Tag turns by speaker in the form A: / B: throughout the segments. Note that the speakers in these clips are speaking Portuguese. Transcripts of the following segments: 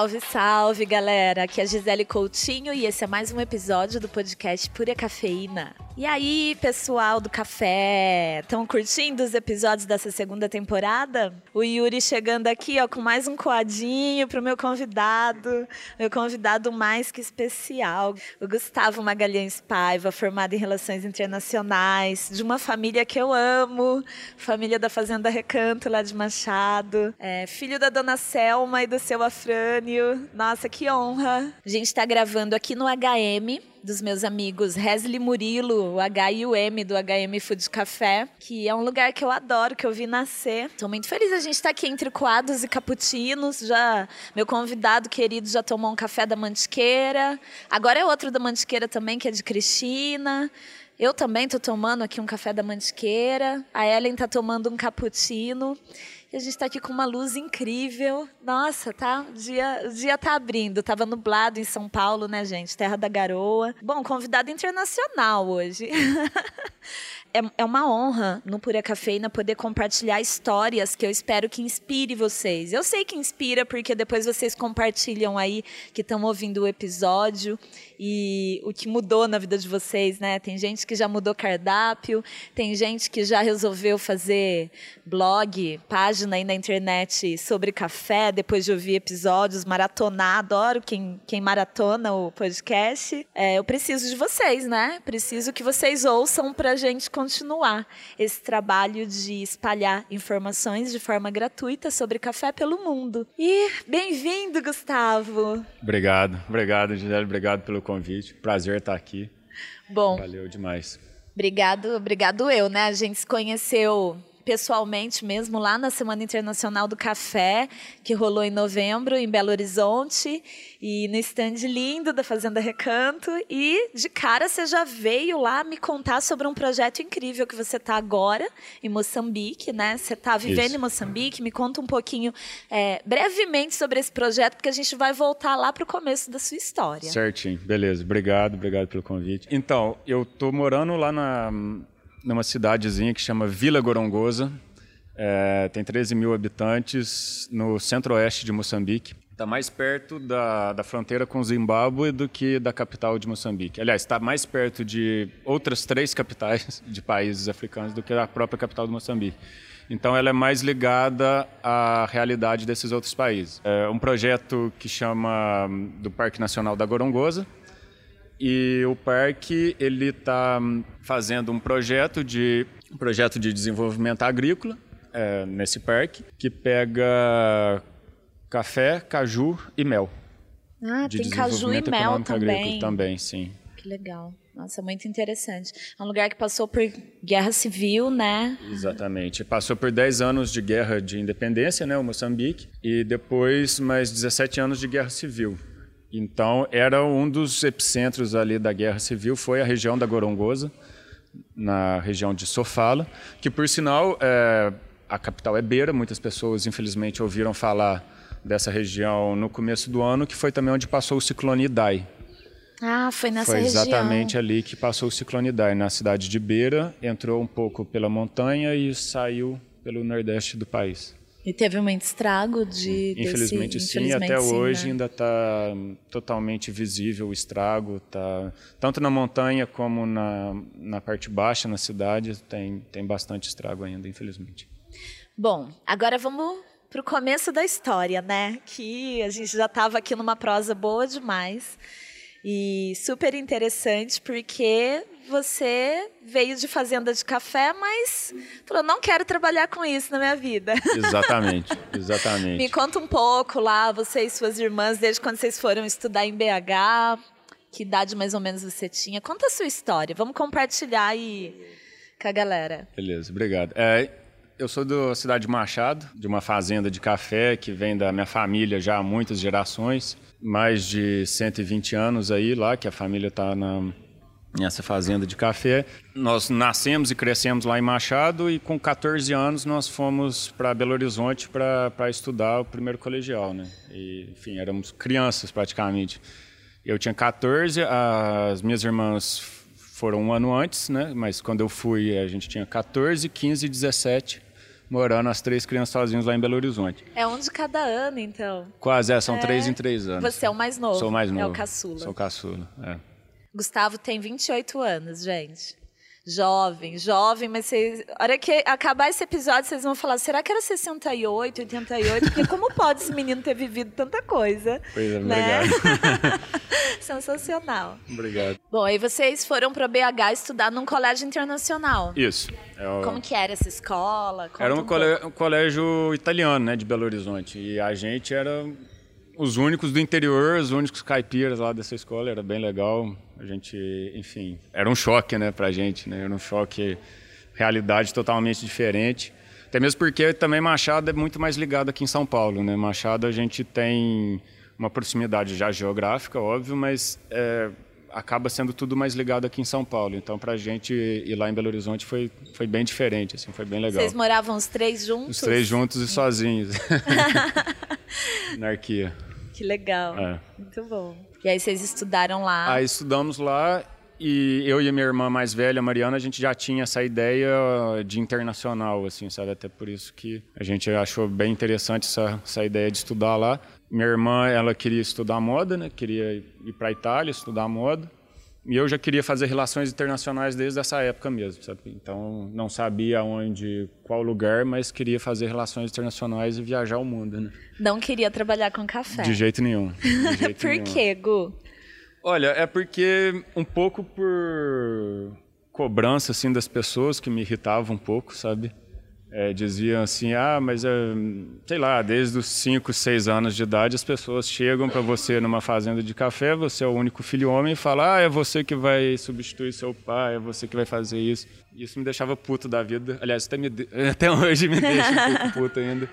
A: Salve, salve, galera! Aqui é a Gisele Coutinho e esse é mais um episódio do podcast Pura Cafeína. E aí, pessoal do café, estão curtindo os episódios dessa segunda temporada? O Yuri chegando aqui, ó, com mais um coadinho pro meu convidado, meu convidado mais que especial, o Gustavo Magalhães Paiva, formado em Relações Internacionais, de uma família que eu amo, família da Fazenda Recanto, lá de Machado, é, filho da dona Selma e do seu Afrânio. Nossa, que honra! A gente está gravando aqui no HM, dos meus amigos Resli Murilo, o H e o M do HM Food Café, que é um lugar que eu adoro, que eu vi nascer. Estou muito feliz a gente estar tá aqui entre coados e cappuccinos. Já meu convidado querido já tomou um café da Mantiqueira. Agora é outro da Mantiqueira também, que é de Cristina. Eu também estou tomando aqui um café da Mantiqueira. A Ellen está tomando um cappuccino. E a gente está aqui com uma luz incrível. Nossa, tá? O dia, o dia tá abrindo. Tava nublado em São Paulo, né, gente? Terra da Garoa. Bom, convidado internacional hoje. é, é uma honra no Pura Cafeína poder compartilhar histórias que eu espero que inspire vocês. Eu sei que inspira porque depois vocês compartilham aí que estão ouvindo o episódio e o que mudou na vida de vocês, né? Tem gente que já mudou cardápio, tem gente que já resolveu fazer blog, página aí na internet sobre café depois de ouvir episódios, maratonar. Adoro quem, quem maratona o podcast. É, eu preciso de vocês, né? Preciso que vocês ouçam pra gente continuar esse trabalho de espalhar informações de forma gratuita sobre café pelo mundo. E bem-vindo, Gustavo.
B: Obrigado, obrigado, Gisele, obrigado pelo convite. Prazer estar aqui.
A: Bom.
B: Valeu demais.
A: Obrigado, obrigado eu, né? A gente se conheceu pessoalmente mesmo lá na Semana Internacional do Café, que rolou em novembro em Belo Horizonte, e no stand lindo da Fazenda Recanto. E de cara você já veio lá me contar sobre um projeto incrível que você está agora em Moçambique, né? Você está vivendo Isso. em Moçambique. Me conta um pouquinho, é, brevemente, sobre esse projeto, porque a gente vai voltar lá para o começo da sua história.
B: Certinho, beleza. Obrigado, obrigado pelo convite. Então, eu tô morando lá na numa cidadezinha que chama Vila Gorongosa. É, tem 13 mil habitantes no centro-oeste de Moçambique. Está mais perto da, da fronteira com Zimbábue do que da capital de Moçambique. Aliás, está mais perto de outras três capitais de países africanos do que a própria capital de Moçambique. Então, ela é mais ligada à realidade desses outros países. É um projeto que chama do Parque Nacional da Gorongosa, e o parque ele está fazendo um projeto de um projeto de desenvolvimento agrícola é, nesse parque que pega café, caju e mel.
A: Ah, de tem caju e mel também.
B: também, sim.
A: Que legal. Nossa, muito interessante. É um lugar que passou por guerra civil, né?
B: Exatamente. Passou por 10 anos de guerra de independência, né, o Moçambique, e depois mais 17 anos de guerra civil. Então, era um dos epicentros ali da Guerra Civil, foi a região da Gorongosa, na região de Sofala, que, por sinal, é, a capital é Beira, muitas pessoas, infelizmente, ouviram falar dessa região no começo do ano, que foi também onde passou o ciclone Idai.
A: Ah, foi nessa
B: foi
A: região.
B: Foi exatamente ali que passou o ciclone Idai, na cidade de Beira, entrou um pouco pela montanha e saiu pelo nordeste do país.
A: E teve muito estrago de
B: infelizmente
A: desse,
B: sim infelizmente, até sim, hoje né? ainda está totalmente visível o estrago tá tanto na montanha como na, na parte baixa na cidade tem tem bastante estrago ainda infelizmente
A: bom agora vamos para o começo da história né que a gente já estava aqui numa prosa boa demais e super interessante porque você veio de fazenda de café, mas falou, não quero trabalhar com isso na minha vida.
B: Exatamente, exatamente.
A: Me conta um pouco lá, você e suas irmãs, desde quando vocês foram estudar em BH, que idade mais ou menos você tinha? Conta a sua história, vamos compartilhar aí com a galera.
B: Beleza, obrigado. É, eu sou da cidade de Machado, de uma fazenda de café que vem da minha família já há muitas gerações, mais de 120 anos aí lá, que a família está na nessa fazenda de café. Nós nascemos e crescemos lá em Machado e com 14 anos nós fomos para Belo Horizonte para estudar o primeiro colegial, né? E, enfim, éramos crianças praticamente. Eu tinha 14, as minhas irmãs foram um ano antes, né? Mas quando eu fui, a gente tinha 14, 15 e 17 morando as três crianças sozinhos lá em Belo Horizonte.
A: É um de cada ano, então.
B: Quase, é, são é. três em três anos.
A: Você é o mais novo.
B: Sou o mais novo.
A: É o caçula.
B: Sou o caçula, é.
A: Gustavo tem 28 anos, gente. Jovem, jovem, mas vocês. A hora que acabar esse episódio, vocês vão falar: será que era 68, 88? Porque como pode esse menino ter vivido tanta coisa?
B: Pois é, né? obrigado.
A: Sensacional.
B: Obrigado.
A: Bom, aí vocês foram para BH estudar num colégio internacional.
B: Isso.
A: É o... Como que era essa escola? Conta
B: era um, um colégio, colégio italiano, né, de Belo Horizonte. E a gente era os únicos do interior, os únicos caipiras lá dessa escola, era bem legal. A gente, enfim, era um choque, né, pra gente, né? Era um choque, realidade totalmente diferente. Até mesmo porque também Machado é muito mais ligado aqui em São Paulo, né? Machado a gente tem uma proximidade já geográfica, óbvio, mas é, acaba sendo tudo mais ligado aqui em São Paulo. Então, para a gente ir lá em Belo Horizonte foi, foi bem diferente, assim, foi bem legal.
A: Vocês moravam os três juntos?
B: Os três juntos e sozinhos. Anarquia.
A: Que legal. É. Muito bom. E aí vocês estudaram lá?
B: Aí estudamos lá e eu e a minha irmã mais velha, Mariana, a gente já tinha essa ideia de internacional, assim, sabe? Até por isso que a gente achou bem interessante essa, essa ideia de estudar lá. Minha irmã, ela queria estudar moda, né? Queria ir para a Itália estudar moda. E eu já queria fazer relações internacionais desde essa época mesmo, sabe? Então, não sabia onde, qual lugar, mas queria fazer relações internacionais e viajar o mundo, né?
A: Não queria trabalhar com café.
B: De jeito nenhum. De jeito
A: por quê, Gu?
B: Olha, é porque um pouco por cobrança assim das pessoas que me irritava um pouco, sabe? É, diziam assim, ah, mas é, sei lá, desde os 5, 6 anos de idade as pessoas chegam para você numa fazenda de café, você é o único filho homem e fala, ah, é você que vai substituir seu pai, é você que vai fazer isso. Isso me deixava puto da vida, aliás, até, me, até hoje me deixa um pouco puto ainda.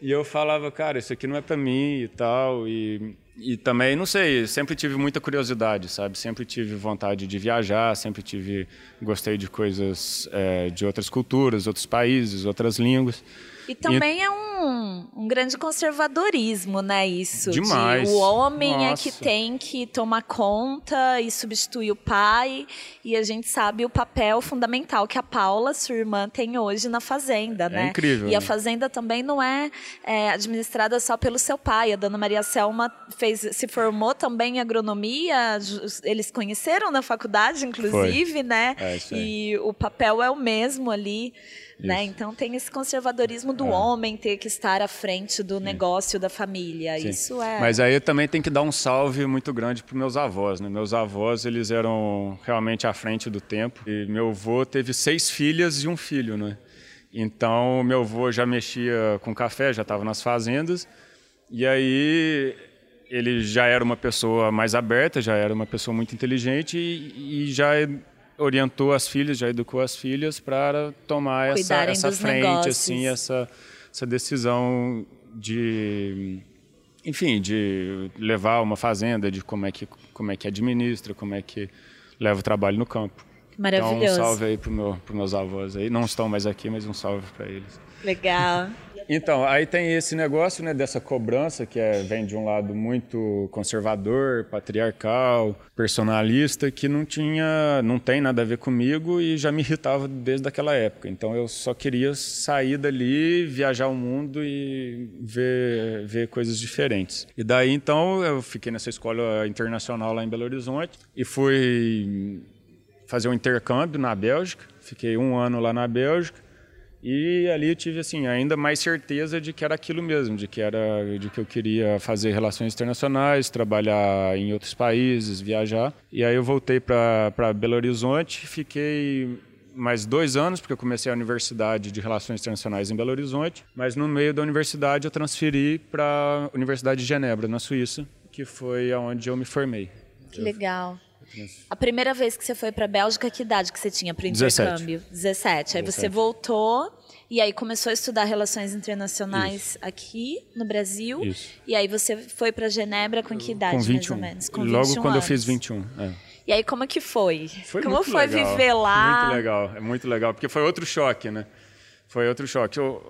B: E eu falava, cara, isso aqui não é para mim e tal, e e também, não sei, sempre tive muita curiosidade, sabe? Sempre tive vontade de viajar, sempre tive, gostei de coisas é, de outras culturas, outros países, outras línguas.
A: E também e... é um, um, grande conservadorismo, né? Isso.
B: Demais.
A: De o homem Nossa. é que tem que tomar conta e substituir o pai. E a gente sabe o papel fundamental que a Paula, sua irmã, tem hoje na fazenda, é
B: né? É incrível.
A: E a fazenda também não é, é, administrada só pelo seu pai. A dona Maria Selma fez, se formou também em agronomia. Eles conheceram na faculdade, inclusive,
B: Foi.
A: né?
B: É,
A: e o papel é o mesmo ali. Né? Então tem esse conservadorismo do é. homem ter que estar à frente do Sim. negócio da família. Sim. Isso é.
B: Mas aí também tem que dar um salve muito grande para meus avós. Né? Meus avós eles eram realmente à frente do tempo. E meu avô teve seis filhas e um filho, né? Então meu avô já mexia com café, já estava nas fazendas. E aí ele já era uma pessoa mais aberta, já era uma pessoa muito inteligente e, e já orientou as filhas, já educou as filhas para tomar essa, essa frente, negócios. assim, essa, essa decisão de, enfim, de levar uma fazenda, de como é que como é que administra, como é que leva o trabalho no campo.
A: Maravilhoso.
B: Então, um salve aí para meu, os meus avós aí. Não estão mais aqui, mas um salve para eles.
A: Legal.
B: Então, aí tem esse negócio né, dessa cobrança que é, vem de um lado muito conservador, patriarcal, personalista, que não tinha, não tem nada a ver comigo e já me irritava desde aquela época. Então eu só queria sair dali, viajar o mundo e ver, ver coisas diferentes. E daí então eu fiquei nessa escola internacional lá em Belo Horizonte e fui fazer um intercâmbio na Bélgica. Fiquei um ano lá na Bélgica e ali eu tive assim ainda mais certeza de que era aquilo mesmo, de que era de que eu queria fazer relações internacionais, trabalhar em outros países, viajar. E aí eu voltei para Belo Horizonte, fiquei mais dois anos, porque eu comecei a Universidade de Relações Internacionais em Belo Horizonte, mas no meio da universidade eu transferi para a Universidade de Genebra, na Suíça, que foi aonde eu me formei.
A: Que legal. A primeira vez que você foi para a Bélgica, que idade que você tinha para o intercâmbio? 17. 17. Aí 17. você voltou e aí começou a estudar relações internacionais Isso. aqui no Brasil.
B: Isso.
A: E aí você foi para Genebra com que idade,
B: com 21.
A: mais ou menos?
B: Com Logo quando anos. eu fiz 21. É.
A: E aí como que foi?
B: Foi
A: como foi
B: legal.
A: viver lá?
B: Muito legal, é muito legal, porque foi outro choque, né? Foi outro choque. Eu,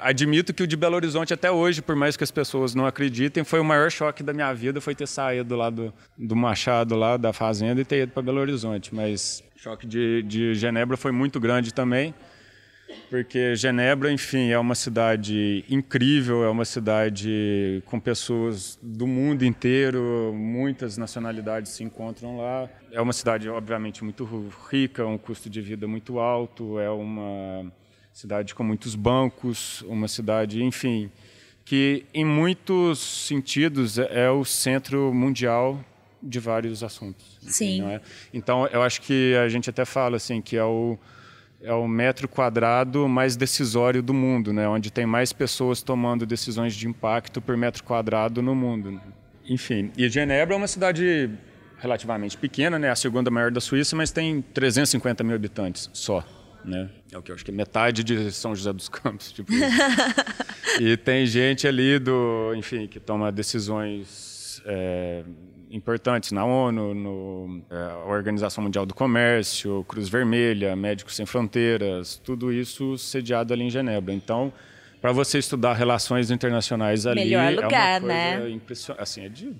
B: admito que o de Belo Horizonte até hoje, por mais que as pessoas não acreditem, foi o maior choque da minha vida, foi ter saído lá do, do Machado, lá da fazenda, e ter ido para Belo Horizonte. Mas o choque de, de Genebra foi muito grande também. porque Genebra, enfim, é uma cidade incrível, é uma cidade com pessoas do mundo inteiro, muitas nacionalidades se encontram lá. É uma cidade, obviamente, muito rica, um custo de vida muito alto, é uma cidade com muitos bancos, uma cidade, enfim, que em muitos sentidos é o centro mundial de vários assuntos.
A: Sim.
B: É? Então, eu acho que a gente até fala assim que é o é o metro quadrado mais decisório do mundo, né? onde tem mais pessoas tomando decisões de impacto por metro quadrado no mundo. Enfim, e Genebra é uma cidade relativamente pequena, né? a segunda maior da Suíça, mas tem 350 mil habitantes só. Né? É o que eu acho que é metade de São José dos Campos. Tipo e tem gente ali do, enfim, que toma decisões é, importantes na ONU, no é, Organização Mundial do Comércio, Cruz Vermelha, Médicos Sem Fronteiras, tudo isso sediado ali em Genebra. Então, para você estudar relações internacionais ali,
A: Melhor lugar,
B: é uma coisa
A: né?
B: impressionante. Assim, é, de,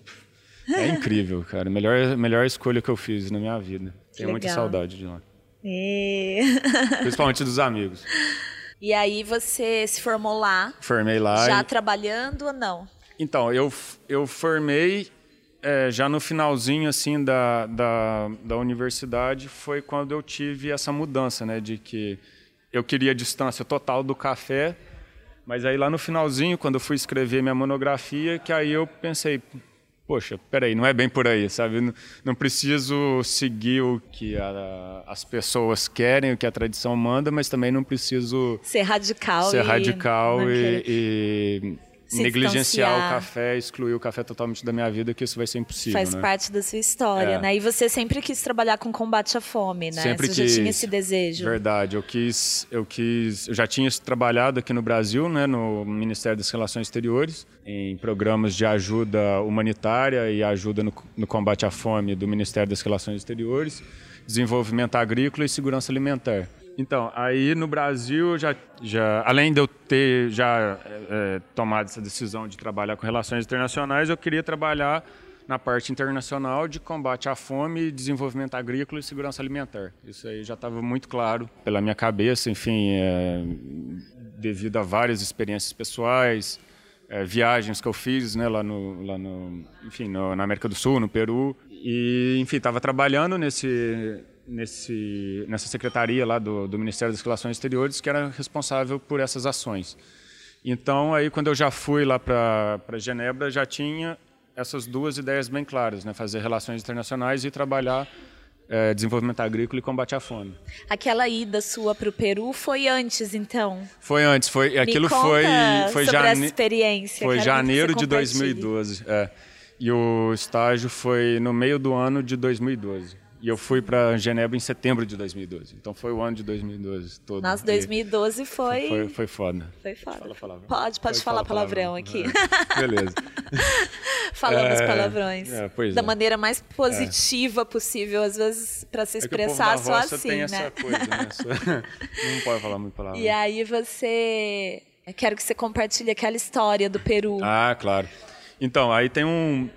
B: é incrível, cara. Melhor, melhor escolha que eu fiz na minha vida. Tenho muita saudade de lá.
A: E...
B: Principalmente dos amigos.
A: e aí você se formou lá,
B: Formei lá.
A: já
B: e-
A: trabalhando ou não?
B: Então, eu, eu formei é, já no finalzinho assim da, da, da universidade foi quando eu tive essa mudança, né, de que eu queria distância total do café, mas aí lá no finalzinho, quando eu fui escrever minha monografia, que aí eu pensei, poxa, peraí, não é bem por aí, sabe? Não, não preciso seguir o que a- as pessoas querem, o que a tradição manda, mas também não preciso
A: Ser radical
B: ser
A: e
B: radical e, e
A: Se
B: negligenciar
A: distanciar.
B: o café, excluir o café totalmente da minha vida, que isso vai ser impossível.
A: Faz
B: né?
A: parte da sua história,
B: É.
A: né? E você sempre quis trabalhar com combate à fome, né?
B: Sempre
A: você
B: quis.
A: já tinha esse desejo.
B: Verdade, eu quis, eu quis, eu já tinha trabalhado aqui no Brasil, né, no Ministério das Relações Exteriores, em programas de ajuda humanitária e ajuda no, no combate à fome do Ministério das Relações Exteriores, desenvolvimento agrícola e segurança alimentar. Então, aí no Brasil, já, já, além de eu ter já é, é, tomado essa decisão de trabalhar com relações internacionais, eu queria trabalhar na parte internacional de combate à fome, desenvolvimento agrícola e segurança alimentar. Isso aí já estava muito claro pela minha cabeça, enfim, é, devido a várias experiências pessoais, é, viagens que eu fiz, né, lá no, lá no enfim, no- na América do Sul, no Peru, e enfim, estava trabalhando nesse nesse nessa secretaria lá do, do Ministério das Relações Exteriores que era responsável por essas ações. Então, aí quando eu já fui lá para Genebra, já tinha essas duas ideias bem claras, né? Fazer relações internacionais e trabalhar eh, desenvolvimento agrícola e combate à fome.
A: Aquela ida sua para o Peru foi antes, então?
B: Foi antes, foi aquilo foi foi jane-
A: experiência.
B: foi janeiro de
A: compartilhe.
B: 2012, é. E o estágio foi no meio do ano de 2012. E eu fui para Genebra em setembro de 2012. Então foi o ano de 2012 todo.
A: Nossa,
B: E
A: 2012 foi...
B: foi, foi foda.
A: Foi foda.
B: Fala palavrão.
A: Pode, pode
B: Pode
A: falar
B: falar
A: palavrão,
B: palavrão.
A: aqui.
B: É. Beleza.
A: Falamos
B: É,
A: palavrões.
B: é, pois
A: da
B: é.
A: maneira mais positiva possível, às vezes, para se
B: É que o povo
A: expressar
B: da
A: só assim,
B: tem
A: né?
B: essa coisa, né? Não pode falar muito palavrão.
A: E aí você... Eu quero que você compartilhe aquela história do Peru.
B: Ah, claro. Então, aí tem um,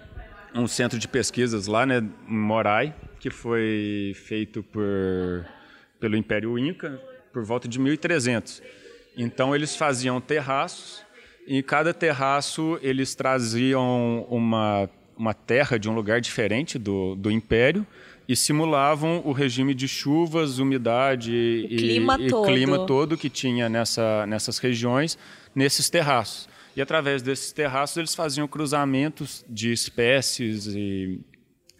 B: um centro de pesquisas lá, né, em Morai, que foi feito por, pelo Império Inca por volta de 1300. Então, eles faziam terraços e em cada terraço eles traziam uma, uma terra de um lugar diferente do, do Império e simulavam o regime de chuvas, umidade e,
A: clima
B: e
A: todo.
B: clima todo que tinha nessa, nessas regiões, nesses terraços. E através desses terraços eles faziam cruzamentos de espécies e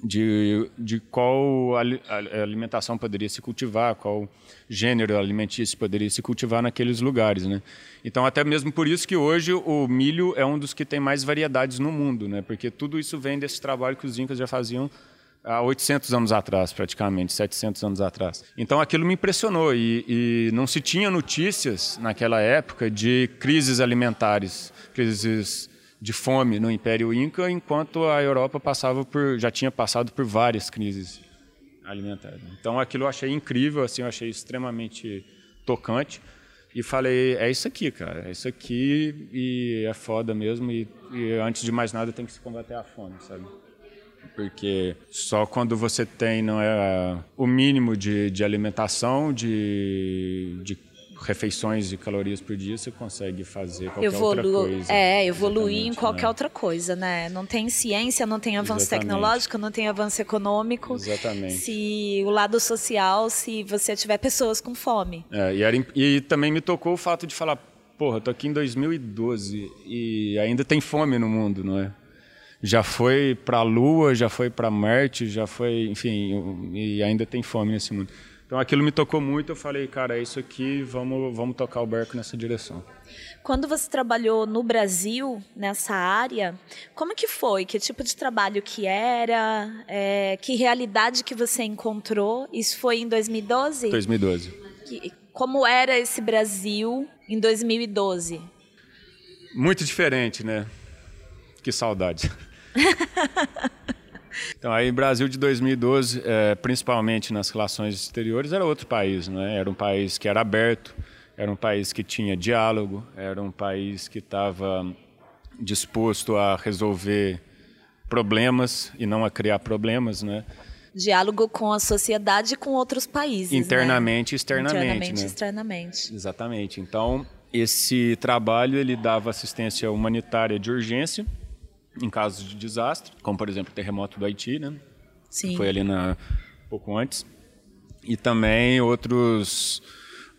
B: de, de qual alimentação poderia se cultivar, qual gênero alimentício poderia se cultivar naqueles lugares, né? Então até mesmo por isso que hoje o milho é um dos que tem mais variedades no mundo, né? Porque tudo isso vem desse trabalho que os incas já faziam há 800 anos atrás, praticamente, 700 anos atrás. Então aquilo me impressionou e, e não se tinha notícias naquela época de crises alimentares, crises de fome no Império Inca, enquanto a Europa passava por, já tinha passado por várias crises alimentares. Então aquilo eu achei incrível, assim, eu achei extremamente tocante e falei, é isso aqui, cara, é isso aqui e é foda mesmo e, e antes de mais nada tem que se combater a fome, sabe? porque só quando você tem não é o mínimo de, de alimentação, de, de, refeições de calorias por dia, você consegue fazer qualquer Evolu outra coisa.
A: É, evoluir em qualquer né? outra coisa, né? Não tem ciência, não tem avanço Exatamente. tecnológico, não tem avanço econômico.
B: Exatamente.
A: Se o lado social, se você tiver pessoas com fome.
B: É, e, era, e também me tocou o fato de falar, porra, tô aqui em 2012 e ainda tem fome no mundo, não é? Já foi para a Lua, já foi para Marte, já foi, enfim, e ainda tem fome nesse mundo. Então aquilo me tocou muito, eu falei, cara, é isso aqui, vamos, vamos tocar o barco nessa direção.
A: Quando você trabalhou no Brasil, nessa área, como que foi? Que tipo de trabalho que era? É, que realidade que você encontrou? Isso foi em 2012?
B: 2012.
A: Que, como era esse Brasil em 2012?
B: Muito diferente, né? Que saudade. Então, aí Brasil de 2012, é, principalmente nas relações exteriores, era outro país, né? Era um país que era aberto, era um país que tinha diálogo, era um país que estava disposto a resolver problemas e não a criar problemas, né?
A: Diálogo com a sociedade e com outros países.
B: Né? Internamente
A: né?
B: e externamente.
A: Internamente
B: e
A: né? externamente.
B: Exatamente. Então, esse trabalho ele dava assistência humanitária de urgência em casos de desastre, como por exemplo o terremoto do Haiti, né?
A: Sim.
B: Foi ali na pouco antes. E também outros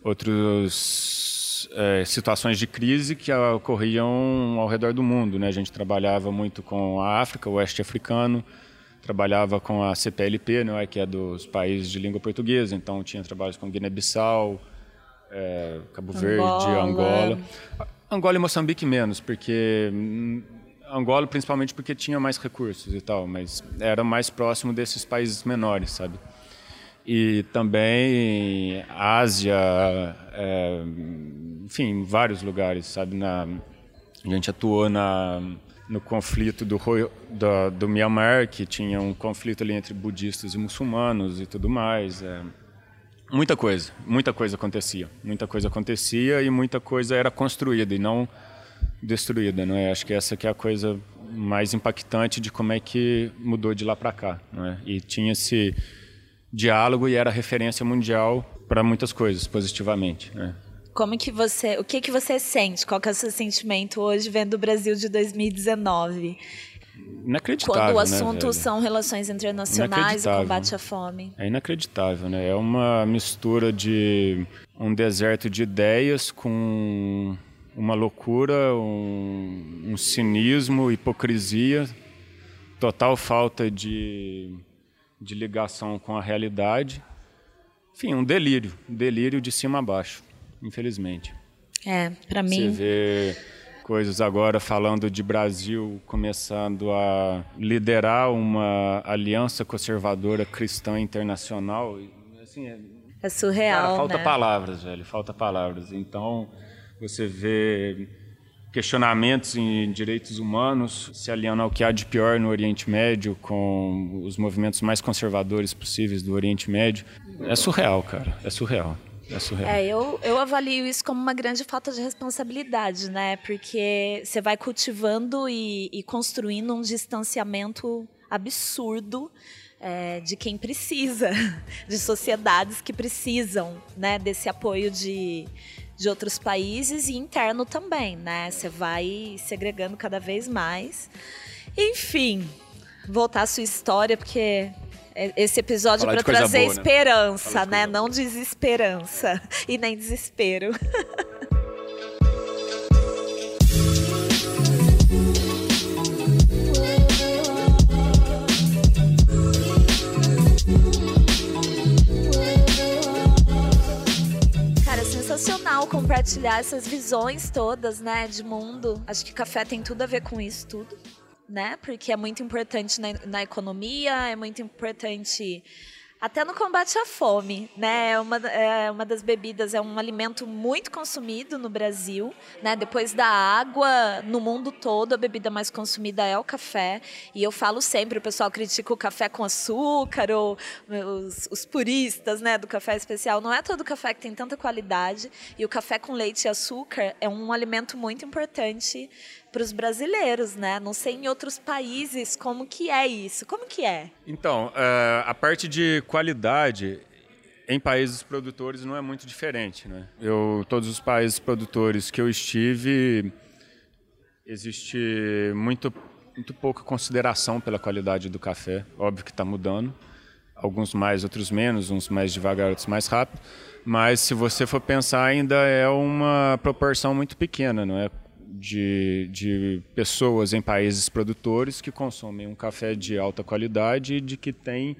B: outros é, situações de crise que ocorriam ao redor do mundo, né? A gente trabalhava muito com a África, o oeste africano, trabalhava com a CPLP, né, que é dos países de língua portuguesa, então tinha trabalhos com Guiné-Bissau, é, Cabo Verde, Angola. Angola. Angola e Moçambique menos, porque Angola principalmente porque tinha mais recursos e tal, mas era mais próximo desses países menores, sabe? E também Ásia, é, enfim, vários lugares, sabe? Na, a gente atuou na, no conflito do, do, do Myanmar, que tinha um conflito ali entre budistas e muçulmanos e tudo mais. É, muita coisa, muita coisa acontecia. Muita coisa acontecia e muita coisa era construída e não destruída, não é? Acho que essa que é a coisa mais impactante de como é que mudou de lá para cá, não é? E tinha esse diálogo e era referência mundial para muitas coisas positivamente, né?
A: Como que você, o que que você sente? Qual que é o seu sentimento hoje vendo o Brasil de 2019?
B: Inacreditável,
A: Quando o
B: né,
A: assunto né, são relações internacionais e combate à fome.
B: É inacreditável, né? É uma mistura de um deserto de ideias com uma loucura, um, um cinismo, hipocrisia, total falta de, de ligação com a realidade. Enfim, um delírio, um delírio de cima a baixo, infelizmente.
A: É, para mim.
B: Você vê coisas agora falando de Brasil começando a liderar uma aliança conservadora cristã internacional. Assim, é,
A: é surreal,
B: cara, falta
A: né?
B: palavras, velho, falta palavras. Então, você vê questionamentos em direitos humanos se aliando ao que há de pior no Oriente Médio, com os movimentos mais conservadores possíveis do Oriente Médio. É surreal, cara. É surreal. É, surreal.
A: é eu, eu avalio isso como uma grande falta de responsabilidade, né? Porque você vai cultivando e, e construindo um distanciamento absurdo é, de quem precisa, de sociedades que precisam né, desse apoio de, de outros países e interno também, né? Você vai segregando cada vez mais. Enfim, voltar à sua história, porque esse episódio é para trazer boa, né? esperança, né? né? Não desesperança e nem desespero. sensacional compartilhar essas visões todas, né, de mundo. Acho que café tem tudo a ver com isso tudo, né? Porque é muito importante na, na economia, é muito importante até no combate à fome, né? É uma, é uma das bebidas, é um alimento muito consumido no Brasil, né? Depois da água, no mundo todo, a bebida mais consumida é o café. E eu falo sempre, o pessoal critica o café com açúcar, ou os, os puristas, né, do café especial. Não é todo café que tem tanta qualidade. E o café com leite e açúcar é um alimento muito importante para os brasileiros, né? Não sei em outros países como que é isso. Como que é?
B: Então, uh, a parte de qualidade, em países produtores não é muito diferente, né? Eu todos os países produtores que eu estive existe muito muito pouca consideração pela qualidade do café. Óbvio que está mudando, alguns mais, outros menos, uns mais devagar, outros mais rápido. Mas se você for pensar, ainda é uma proporção muito pequena, não é? De, de pessoas em países produtores que consomem um café de alta qualidade e de que tem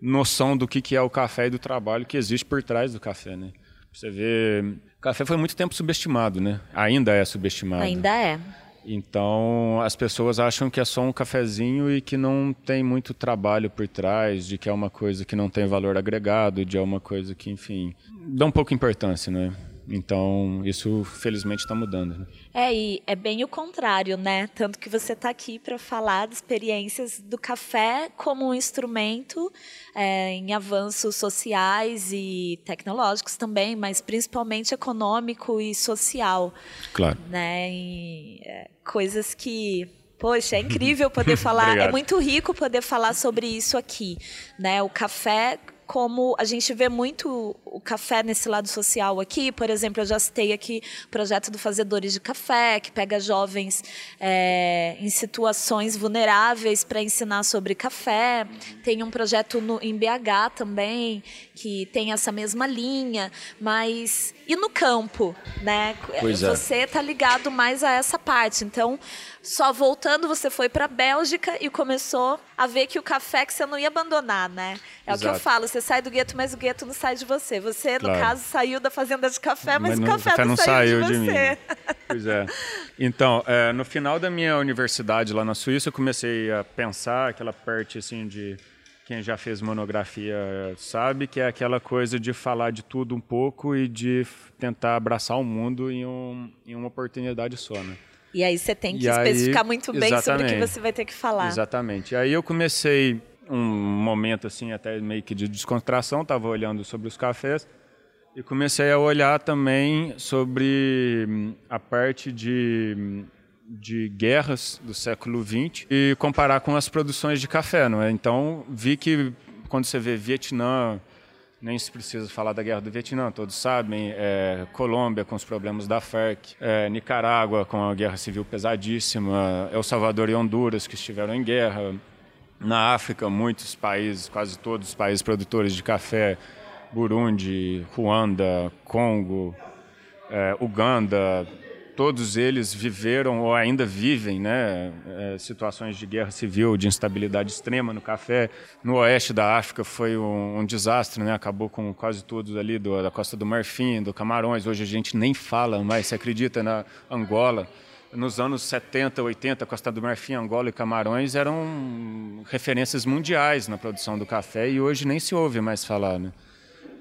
B: noção do que, que é o café e do trabalho que existe por trás do café, né? Você vê, o café foi muito tempo subestimado, né? Ainda é subestimado.
A: Ainda é.
B: Então as pessoas acham que é só um cafezinho e que não tem muito trabalho por trás, de que é uma coisa que não tem valor agregado, de é uma coisa que, enfim, dá um pouco importância, né? Então, isso felizmente está mudando. Né?
A: É, e é bem o contrário, né? Tanto que você está aqui para falar de experiências do café como um instrumento é, em avanços sociais e tecnológicos também, mas principalmente econômico e social.
B: Claro.
A: Né? E, é, coisas que Poxa, é incrível poder falar, é muito rico poder falar sobre isso aqui, né? O café como a gente vê muito o café nesse lado social aqui. Por exemplo, eu já citei aqui o projeto do Fazedores de Café, que pega jovens é, em situações vulneráveis para ensinar sobre café. Tem um projeto no, em BH também, que tem essa mesma linha. Mas. E no campo, né?
B: Pois
A: é. Você está ligado mais a essa parte. Então, só voltando, você foi para a Bélgica e começou a ver que o café que você não ia abandonar, né? É Exato. o que eu falo, você sai do gueto, mas o gueto não sai de você. Você, claro. no caso, saiu da fazenda de café, mas, mas o café, café, não, não saiu, saiu, de, de você.
B: Pois é. Então, é, no final da minha universidade lá na Suíça, eu comecei a pensar aquela parte assim de quem já fez monografia sabe que é aquela coisa de falar de tudo um pouco e de tentar abraçar o mundo em, um, em uma oportunidade só, né?
A: E aí você tem que e especificar aí, muito bem sobre o que você vai ter que falar.
B: Exatamente. E aí eu comecei um momento assim até meio que de descontração, estava olhando sobre os cafés e comecei a olhar também sobre hum, a parte de, hum, de guerras do século XX e comparar com as produções de café, não é? Então vi que quando você vê Vietnã nem se precisa falar da guerra do Vietnã, todos sabem. É, Colômbia com os problemas da FARC, é, Nicarágua com a guerra civil pesadíssima, El Salvador e Honduras que estiveram em guerra. Na África, muitos países, quase todos os países produtores de café, Burundi, Ruanda, Congo, é, Uganda, todos eles viveram ou ainda vivem né, é, situações de guerra civil, de instabilidade extrema no café. No oeste da África foi um, um desastre, né, acabou com quase todos ali do, da Costa do Marfim, do Camarões. Hoje a gente nem fala mais, se acredita, na Angola. Nos anos 70, 80, Costa do Marfim, Angola e Camarões eram referências mundiais na produção do café e hoje nem se ouve mais falar. Né?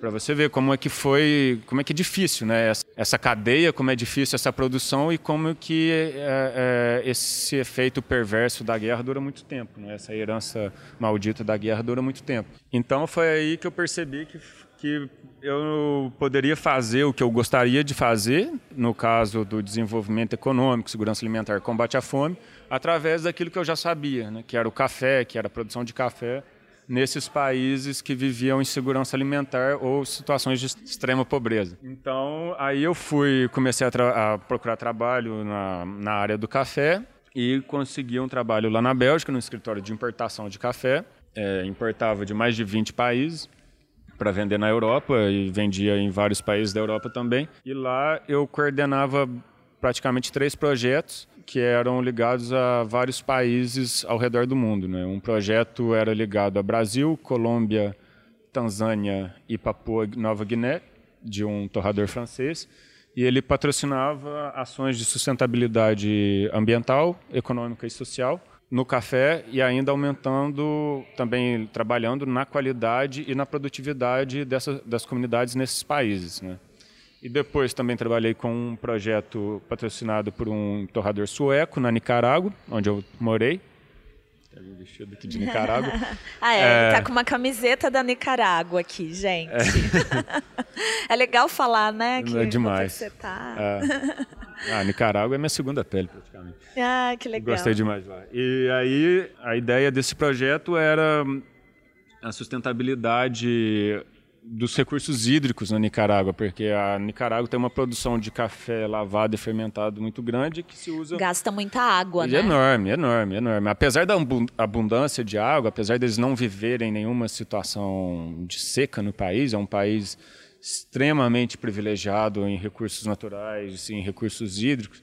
B: para você ver como é que foi, como é que é difícil, né? Essa, cadeia, como é difícil essa produção e como que é, é, esse efeito perverso da guerra dura muito tempo, né? Essa herança maldita da guerra dura muito tempo. Então foi aí que eu percebi que que eu poderia fazer o que eu gostaria de fazer, no caso do desenvolvimento econômico, segurança alimentar, combate à fome, através daquilo que eu já sabia, né? que era o café, que era a produção de café nesses países que viviam em segurança alimentar ou situações de extrema pobreza. Então, aí eu fui, comecei a, a procurar trabalho na, na área do café e consegui um trabalho lá na Bélgica, no escritório de importação de café. É, importava de mais de 20 países para vender na Europa e vendia em vários países da Europa também. E lá eu coordenava praticamente três projetos que eram ligados a vários países ao redor do mundo. Né? Um projeto era ligado a Brasil, Colômbia, Tanzânia e Papua Nova Guiné, de um torrador francês, e ele patrocinava ações de sustentabilidade ambiental, econômica e social no café e ainda aumentando, também trabalhando na qualidade e na produtividade dessa, das comunidades nesses países. Né? E depois também trabalhei com um projeto patrocinado por um torrador sueco na Nicarágua, onde eu morei. Tá vestido aqui de Nicarágua.
A: ah, é, é... Tá com uma camiseta da Nicarágua aqui, gente. É, é legal falar, né?
B: Que é demais. Você tá. É. Ah, Nicarágua é minha segunda pele, praticamente.
A: Ah, que legal.
B: Gostei demais lá. E aí, a ideia desse projeto era a sustentabilidade dos recursos hídricos na Nicarágua, porque a Nicarágua tem uma produção de café lavado e fermentado muito grande que se usa.
A: Gasta muita água, né?
B: Enorme, enorme, enorme. Apesar da abundância de água, apesar deles não viverem nenhuma situação de seca no país, é um país extremamente privilegiado em recursos naturais, em recursos hídricos,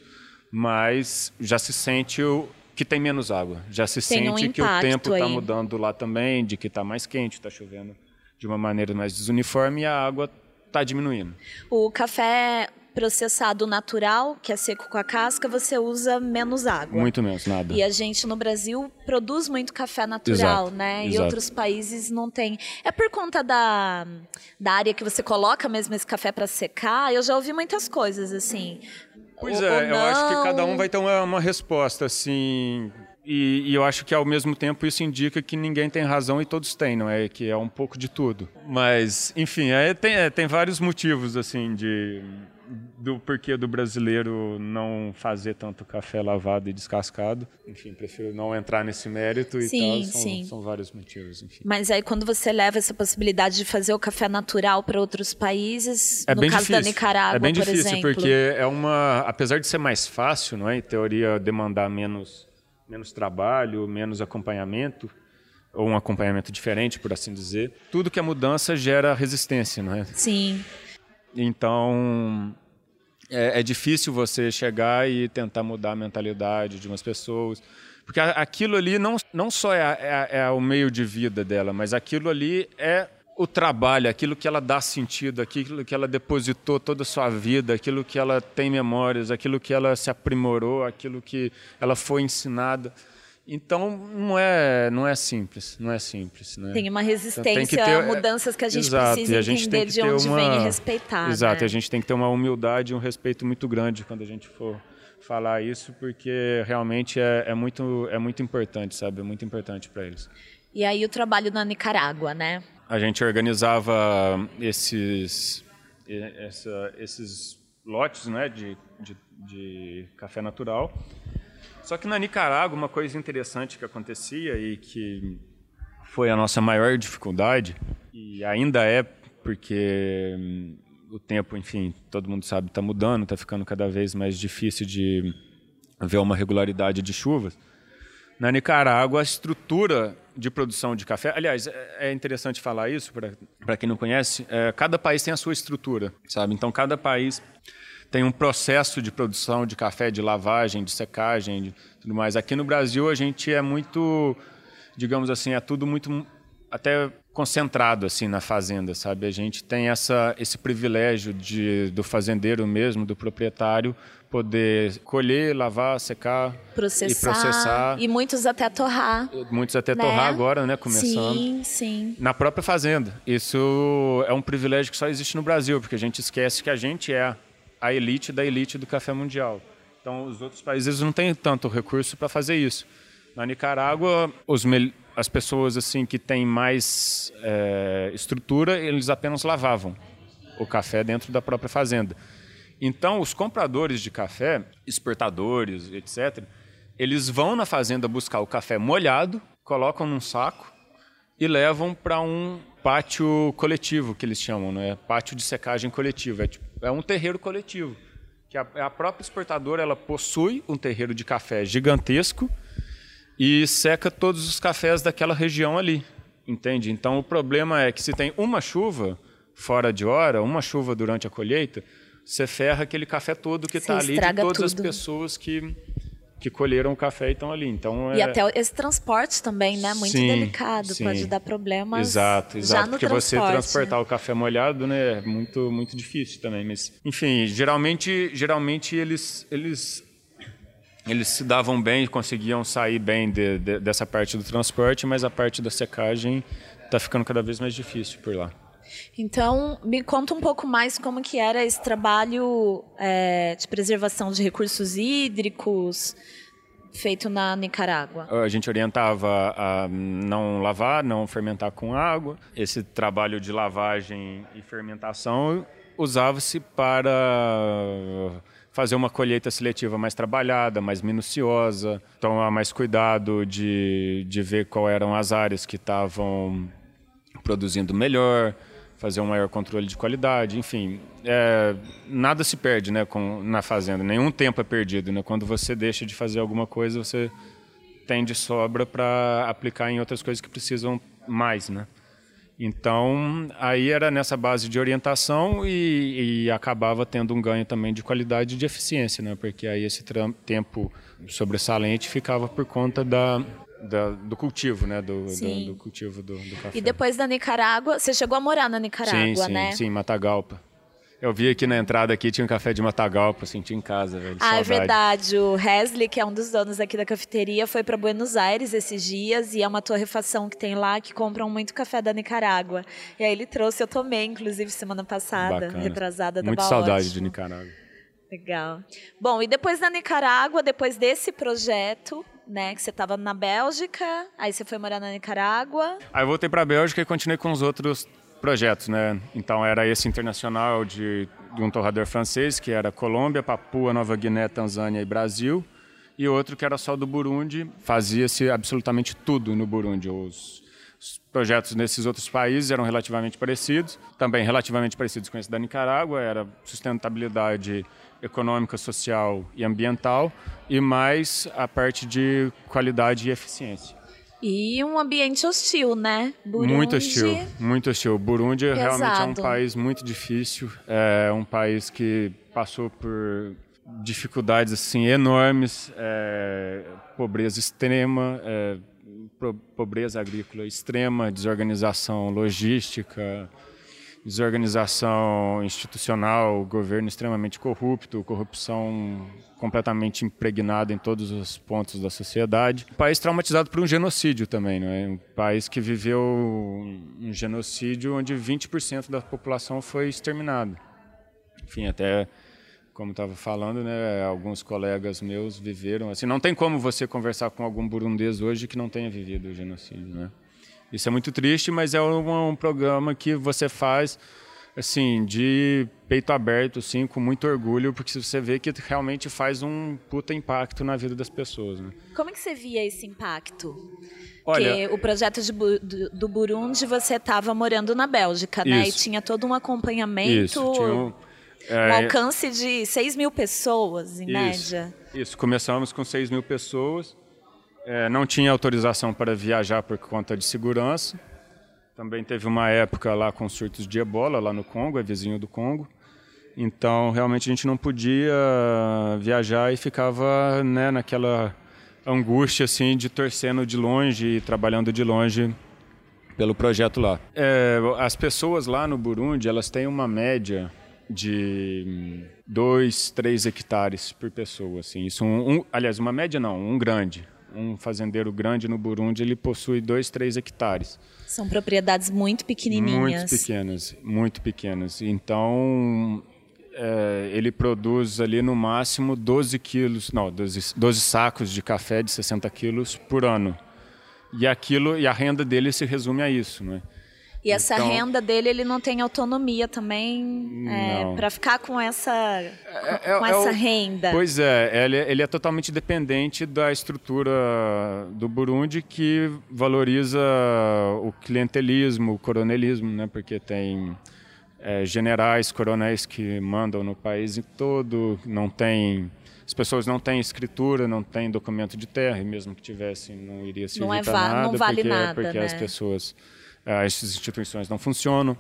B: mas já se sente o, que tem menos água. Já se tem sente um que o tempo está mudando lá também, de que está mais quente, está chovendo de uma maneira mais desuniforme e a água está diminuindo.
A: O café processado natural, que é seco com a casca, você usa menos água.
B: Muito menos, nada.
A: E a gente no Brasil produz muito café natural, exato, né? Exato. E outros países não tem. É por conta da, da área que você coloca mesmo esse café para secar? Eu já ouvi muitas coisas assim.
B: Pois é, eu acho que cada um vai ter uma, uma resposta assim e, e, eu acho que ao mesmo tempo isso indica que ninguém tem razão e todos têm, não é? Que é um pouco de tudo. Mas, enfim, é, tem, é, tem vários motivos assim de do porquê do brasileiro não fazer tanto café lavado e descascado. Enfim, prefiro não entrar nesse mérito e sim, tal. São, sim. são vários motivos. Enfim.
A: Mas aí quando você leva essa possibilidade de fazer o café natural para outros países, é no caso difícil. da Nicarágua,
B: é bem difícil
A: exemplo.
B: porque é uma, apesar de ser mais fácil, não é? Em teoria demandar menos menos trabalho, menos acompanhamento, ou um acompanhamento diferente, por assim dizer. Tudo que é mudança gera resistência, não é?
A: Sim.
B: Então, é, é difícil você chegar e tentar mudar a mentalidade de umas pessoas. Porque aquilo ali não, não só é, é, é o meio de vida dela, mas aquilo ali é o trabalho, aquilo que ela dá sentido, aquilo que ela depositou toda a sua vida, aquilo que ela tem memórias, aquilo que ela se aprimorou, aquilo que ela foi ensinada. Então não é não é simples, não é simples, né?
A: Tem uma resistência então, tem ter, a mudanças que a gente exato, precisa a gente entender de onde uma, vem e respeitar.
B: Exato,
A: né?
B: a gente tem que ter uma humildade e um respeito muito grande quando a gente for falar isso, porque realmente é, é muito é muito importante, sabe? É muito importante para eles.
A: E aí o trabalho na Nicarágua, né?
B: A gente organizava esses, essa, esses lotes né, de, de, de café natural. Só que na Nicarágua, uma coisa interessante que acontecia e que foi a nossa maior dificuldade, e ainda é porque hum, o tempo, enfim, todo mundo sabe, está mudando, está ficando cada vez mais difícil de ver uma regularidade de chuvas. Na Nicarágua, a estrutura de produção de café. Aliás, é, é interessante falar isso para quem não conhece. É, cada país tem a sua estrutura, sabe? Então, cada país tem um processo de produção de café, de lavagem, de secagem, de tudo mais. Aqui no Brasil, a gente é muito, digamos assim, é tudo muito até concentrado assim na fazenda, sabe? A gente tem essa esse privilégio de do fazendeiro mesmo, do proprietário poder colher, lavar, secar
A: processar,
B: e processar.
A: E muitos até torrar.
B: Muitos até né? torrar agora, né? Começando.
A: Sim, sim.
B: Na própria fazenda. Isso é um privilégio que só existe no Brasil, porque a gente esquece que a gente é a elite da elite do café mundial. Então, os outros países não têm tanto recurso para fazer isso. Na Nicarágua, os as pessoas assim que têm mais é, estrutura, eles apenas lavavam o café dentro da própria fazenda. Então, os compradores de café, exportadores, etc., eles vão na fazenda buscar o café molhado, colocam num saco e levam para um pátio coletivo, que eles chamam, né? Pátio de secagem coletivo. É, tipo, é um terreiro coletivo. Que a, a própria exportadora ela possui um terreiro de café gigantesco e seca todos os cafés daquela região ali, entende? Então o problema é que se tem uma chuva fora de hora, uma chuva durante a colheita, você ferra aquele café todo que está ali de todas tudo. as pessoas que que colheram o café e estão ali. Então,
A: é... E até esse transporte também, né? Muito sim, delicado, sim. pode dar problemas.
B: Exato, exato. porque
A: você
B: transportar o café molhado, né, é muito, muito difícil também. Mas, enfim, geralmente, geralmente eles, eles, eles se davam bem, conseguiam sair bem de, de, dessa parte do transporte, mas a parte da secagem está ficando cada vez mais difícil por lá.
A: Então, me conta um pouco mais como que era esse trabalho é, de preservação de recursos hídricos feito na Nicarágua.
B: A gente orientava a não lavar, não fermentar com água. Esse trabalho de lavagem e fermentação usava-se para fazer uma colheita seletiva mais trabalhada, mais minuciosa, tomar mais cuidado de, de ver qual eram as áreas que estavam produzindo melhor, fazer um maior controle de qualidade, enfim, é, nada se perde, né, com, na fazenda, nenhum tempo é perdido, né? Quando você deixa de fazer alguma coisa, você tem de sobra para aplicar em outras coisas que precisam mais, né? Então, aí era nessa base de orientação e, e, acabava tendo um ganho também de qualidade e de eficiência, né? Porque aí esse tempo sobressalente ficava por conta da, da, do cultivo, né? Do, do, do cultivo do, do, café.
A: E depois da Nicarágua, você chegou a morar na Nicarágua,
B: sim, sim,
A: né?
B: Sim, Matagalpa. Eu vi aqui na entrada aqui, tinha um café de Matagalpa, senti em casa, velho.
A: Ah, é verdade. O Hesley, que é um dos donos aqui da cafeteria, foi para Buenos Aires esses dias e é uma torrefação que tem lá que compram muito café da Nicarágua. E aí ele trouxe, eu tomei, inclusive, semana passada,
B: Bacana.
A: retrasada da
B: Muito saudade de Nicarágua.
A: Legal. Bom, e depois da Nicarágua, depois desse projeto, né, que você estava na Bélgica, aí você foi morar na Nicarágua.
B: Aí eu voltei para a Bélgica e continuei com os outros projetos, né? Então era esse internacional de, de um torrador francês, que era Colômbia, Papua, Nova Guiné, Tanzânia e Brasil, e outro que era só do Burundi, fazia-se absolutamente tudo no Burundi. Os, os projetos nesses outros países eram relativamente parecidos, também relativamente parecidos com esse da Nicarágua, era sustentabilidade econômica, social e ambiental, e mais a parte de qualidade e eficiência.
A: E um ambiente hostil, né? Burundi...
B: Muito hostil, muito hostil. Burundi
A: Pesado.
B: realmente é um país muito difícil, é um país que passou por dificuldades assim enormes, é, pobreza extrema, é, pobreza agrícola extrema, desorganização logística, desorganização institucional, governo extremamente corrupto, corrupção completamente impregnada em todos os pontos da sociedade. Um país traumatizado por um genocídio também, não é? Um país que viveu um genocídio onde 20% da população foi exterminada. Enfim, até como estava falando, né, alguns colegas meus viveram assim. Não tem como você conversar com algum burundês hoje que não tenha vivido o genocídio, né? Isso é muito triste, mas é um, um, programa que você faz assim de peito aberto, assim, com muito orgulho, porque você vê que realmente faz um puta impacto na vida das pessoas. Né?
A: Como é que você via esse impacto?
B: Olha,
A: Porque o projeto de, do, do Burundi você estava morando na Bélgica, né?
B: Isso.
A: E tinha todo um acompanhamento.
B: Isso, tinha um,
A: Um
B: é,
A: alcance de 6 mil pessoas, em
B: Isso.
A: média.
B: Isso, começamos com 6 mil pessoas. É, não tinha autorização para viajar por conta de segurança. Também teve uma época lá com surtos de ebola, lá no Congo, é vizinho do Congo. Então, realmente, a gente não podia viajar e ficava né, naquela angústia assim, de torcendo de longe e trabalhando de longe pelo projeto lá. É, as pessoas lá no Burundi, elas têm uma média de 2, 3 hectares por pessoa. Assim. Isso um, um, aliás, uma média não, um grande. Um fazendeiro grande no Burundi, ele possui 2, 3 hectares.
A: São propriedades muito pequenininhas.
B: Muito pequenas, muito pequenas. Então, é, ele produz ali no máximo 12 quilos, não, 12, 12 sacos de café de 60 quilos por ano. E aquilo e a renda dele se resume a isso, né?
A: E essa
B: Então-
A: renda dele, ele não tem autonomia também
B: Não.
A: para ficar com essa,
B: É-
A: com
B: é
A: essa
B: o-
A: renda.
B: Pois é, ele, ele é totalmente dependente da estrutura do Burundi que valoriza o clientelismo, o coronelismo, né? Porque tem é, generais, coronéis que mandam no país todo, não tem as pessoas não têm escritura, não têm documento de terra, e mesmo que tivessem, não iria servir
A: Não é
B: para nada,
A: não vale
B: porque,
A: nada,
B: porque as
A: né?
B: pessoas, eh, as instituições não funcionam,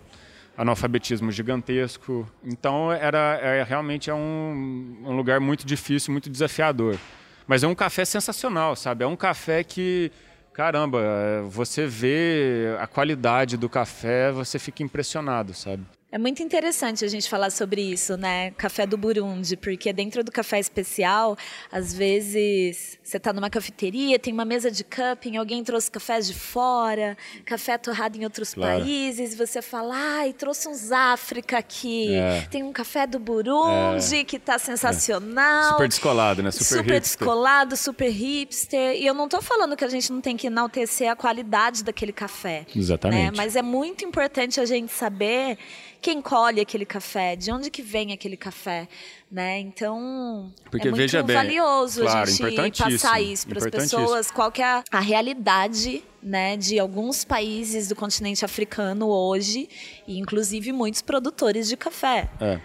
B: analfabetismo gigantesco. Então era é, realmente é um, um lugar muito difícil, muito desafiador. Mas é um café sensacional, sabe? É um café que caramba, eh, você vê a qualidade do café, você fica impressionado, sabe?
A: É muito interessante a gente falar sobre isso, né? Café do Burundi, porque dentro do café especial, às vezes você está numa cafeteria, tem uma mesa de cupping, alguém trouxe cafés de fora, café torrado em outros
B: Claro.
A: países, e você fala, ai, trouxe uns África aqui,
B: É.
A: tem um café do Burundi que tá sensacional.
B: Super descolado, né? Super,
A: super
B: hipster.
A: descolado, super hipster. E eu não estou falando que a gente não tem que enaltecer a qualidade daquele café.
B: Exatamente.
A: né? Mas é muito importante a gente saber quem colhe aquele café, de onde que vem aquele café, né? Então
B: Porque
A: é muito
B: veja bem,
A: valioso
B: claro,
A: a gente passar isso para as pessoas, qual que é a, a realidade né, de alguns países do continente africano hoje, e inclusive muitos produtores de café.
B: É.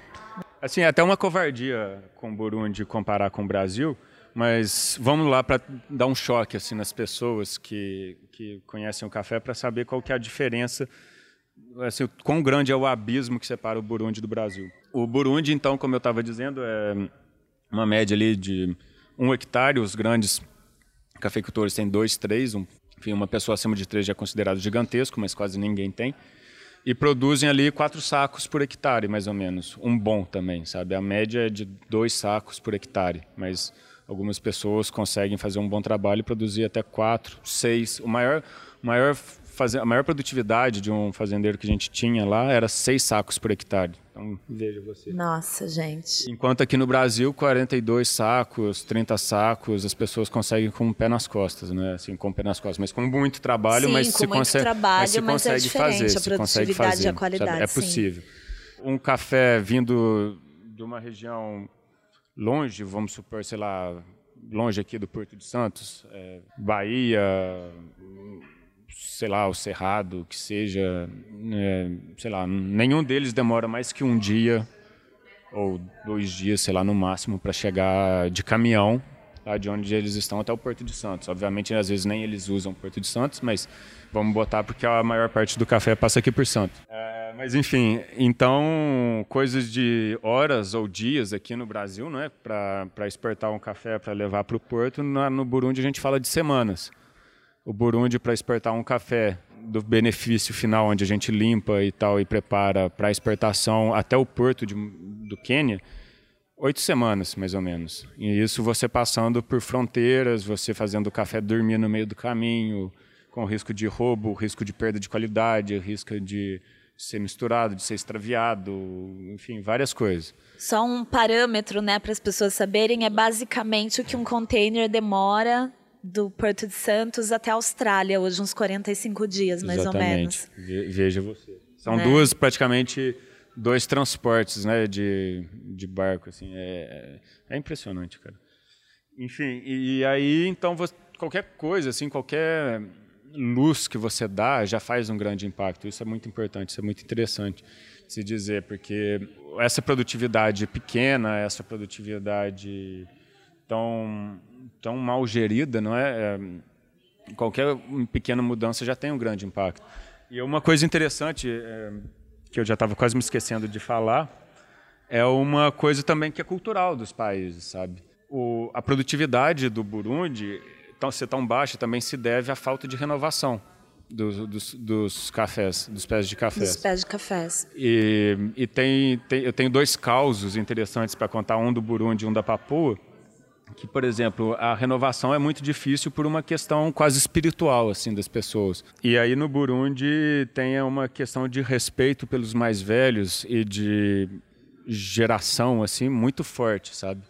B: Assim, é até uma covardia com o Burundi comparar com o Brasil, mas vamos lá para dar um choque assim nas pessoas que, que conhecem o café para saber qual que é a diferença, assim, quão grande é o abismo que separa o Burundi do Brasil. O Burundi, então, como eu estava dizendo, é uma média ali de um hectare, os grandes cafeicultores têm dois, três, um enfim, uma pessoa acima de três já é considerado gigantesco, mas quase ninguém tem. E produzem ali quatro sacos por hectare, mais ou menos. Um bom também, sabe? A média é de dois sacos por hectare, mas algumas pessoas conseguem fazer um bom trabalho e produzir até quatro, seis. O maior, maior a maior produtividade de um fazendeiro que a gente tinha lá era seis sacos por hectare. Então, veja você.
A: Nossa, gente.
B: Enquanto aqui no Brasil, 42 sacos, 30 sacos, as pessoas conseguem com o pé nas costas, né? Assim, com o pé nas costas, mas com muito trabalho,
A: sim,
B: mas
A: com
B: se
A: muito
B: consegue,
A: trabalho,
B: mas se
A: mas é
B: consegue fazer,
A: a
B: se consegue fazer,
A: a qualidade,
B: sabe? é possível. Sim. Um café vindo de uma região longe, vamos supor, sei lá, longe aqui do Porto de Santos, é, Bahia, sei lá, o Cerrado, que seja, é, sei lá, nenhum deles demora mais que um dia ou dois dias, sei lá, no máximo, para chegar de caminhão lá de onde eles estão até o Porto de Santos. Obviamente, às vezes nem eles usam o Porto de Santos, mas vamos botar porque a maior parte do café passa aqui por Santos. É, mas enfim, então coisas de horas ou dias aqui no Brasil, não é, para exportar um café para levar para o porto. No Burundi a gente fala de semanas o Burundi para exportar um café do benefício final, onde a gente limpa e tal e prepara para exportação até o porto de, do Quênia, oito semanas mais ou menos. E isso você passando por fronteiras, você fazendo o café dormir no meio do caminho, com risco de roubo, risco de perda de qualidade, risco de ser misturado, de ser extraviado, enfim, várias coisas.
A: Só um parâmetro, né, para as pessoas saberem, é basicamente o que um container demora do Porto de Santos até a Austrália, hoje uns 45 dias, mais
B: Exatamente.
A: ou menos.
B: Veja você. São né? duas, praticamente, dois transportes né, de, de barco. Assim, é, é impressionante, cara. Enfim, e, e aí, então, você, qualquer coisa, assim, qualquer luz que você dá já faz um grande impacto. Isso é muito importante, isso é muito interessante se dizer, porque essa produtividade pequena, essa produtividade tão tão mal gerida, não é? é qualquer pequena mudança já tem um grande impacto. E uma coisa interessante é, que eu já estava quase me esquecendo de falar é uma coisa também que é cultural dos países, sabe? O, a produtividade do Burundi tão, ser tão baixa também se deve à falta de renovação dos, dos, dos cafés, dos pés de cafés.
A: Dos pés de cafés.
B: E, e tem, tem, eu tenho dois causos interessantes para contar, um do Burundi e um da Papua que, por exemplo, a renovação é muito difícil por uma questão quase espiritual assim das pessoas. E aí no Burundi tem uma questão de respeito pelos mais velhos e de geração assim muito forte, sabe?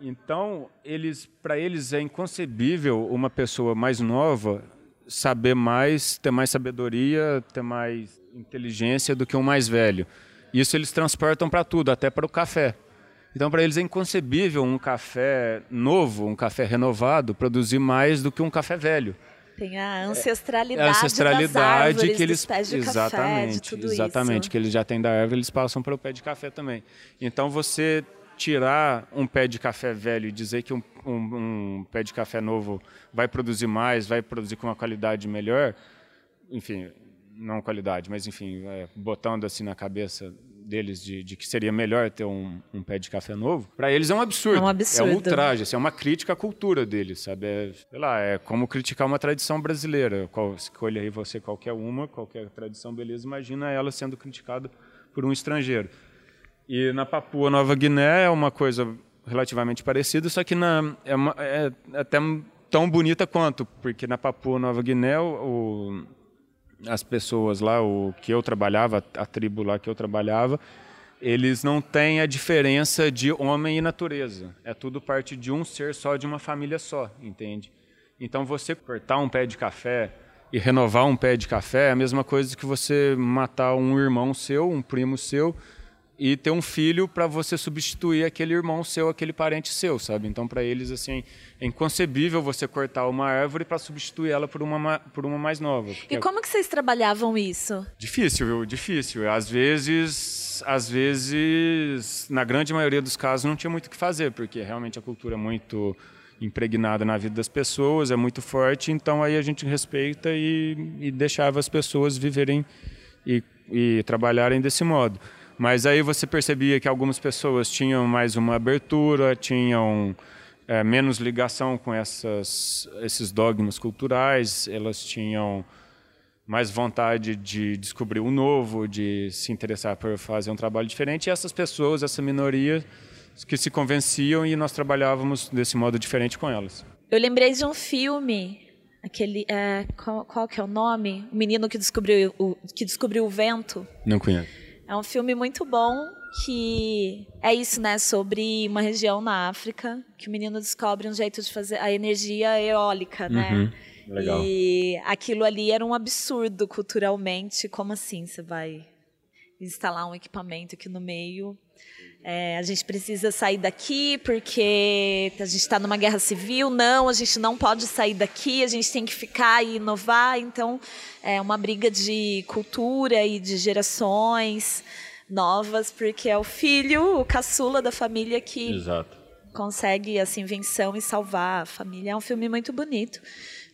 B: Então, eles para eles é inconcebível uma pessoa mais nova saber mais, ter mais sabedoria, ter mais inteligência do que um mais velho. Isso eles transportam para tudo, até para o café. Então, para eles é inconcebível um café novo, um café renovado, produzir mais do que um café velho.
A: Tem a ancestralidade,
B: é, a ancestralidade
A: árvores,
B: que eles
A: pés de
B: exatamente,
A: café, de
B: exatamente
A: isso.
B: que eles já têm da árvore, eles passam para o pé de café também. Então, você tirar um pé de café velho e dizer que um, um, um pé de café novo vai produzir mais, vai produzir com uma qualidade melhor, enfim, não qualidade, mas enfim, é, botando assim na cabeça deles de, de que seria melhor ter um, um pé de café novo, para eles é um absurdo.
A: É um absurdo.
B: É um ultraje, assim, é uma crítica à cultura deles, sabe? É, sei lá, é como criticar uma tradição brasileira. Qual, escolha aí você qualquer uma, qualquer tradição, beleza, imagina ela sendo criticada por um estrangeiro. E na Papua Nova Guiné é uma coisa relativamente parecida, só que na, é, uma, é até tão bonita quanto, porque na Papua Nova Guiné o, as pessoas lá, o que eu trabalhava, a tribo lá que eu trabalhava, eles não têm a diferença de homem e natureza. É tudo parte de um ser só, de uma família só, entende? Então você cortar um pé de café e renovar um pé de café é a mesma coisa que você matar um irmão seu, um primo seu, e ter um filho para você substituir aquele irmão seu, aquele parente seu, sabe? Então, para eles, assim, é inconcebível você cortar uma árvore para substituir ela por uma, por uma mais nova.
A: E como que vocês trabalhavam isso?
B: Difícil, viu? Difícil. Às vezes, às vezes, na grande maioria dos casos, não tinha muito o que fazer, porque realmente a cultura é muito impregnada na vida das pessoas, é muito forte, então aí a gente respeita e, e deixava as pessoas viverem e, e trabalharem desse modo. Mas aí você percebia que algumas pessoas tinham mais uma abertura, tinham é, menos ligação com essas, esses dogmas culturais, elas tinham mais vontade de descobrir o novo, de se interessar por fazer um trabalho diferente. E essas pessoas, essa minoria, que se convenciam e nós trabalhávamos desse modo diferente com elas.
A: Eu lembrei de um filme, aquele, é, qual, qual, que é o nome? O menino que descobriu o, que descobriu o vento.
B: Não conheço.
A: É um filme muito bom que é isso, né? Sobre uma região na África que o menino descobre um jeito de fazer a energia eólica, né?
B: Uhum. Legal.
A: E aquilo ali era um absurdo culturalmente. Como assim você vai instalar um equipamento aqui no meio? É, a gente precisa sair daqui porque a gente está numa guerra civil. Não, a gente não pode sair daqui, a gente tem que ficar e inovar. Então, é uma briga de cultura e de gerações novas, porque é o filho, o caçula da família que
B: Exato.
A: consegue essa invenção e salvar a família. É um filme muito bonito.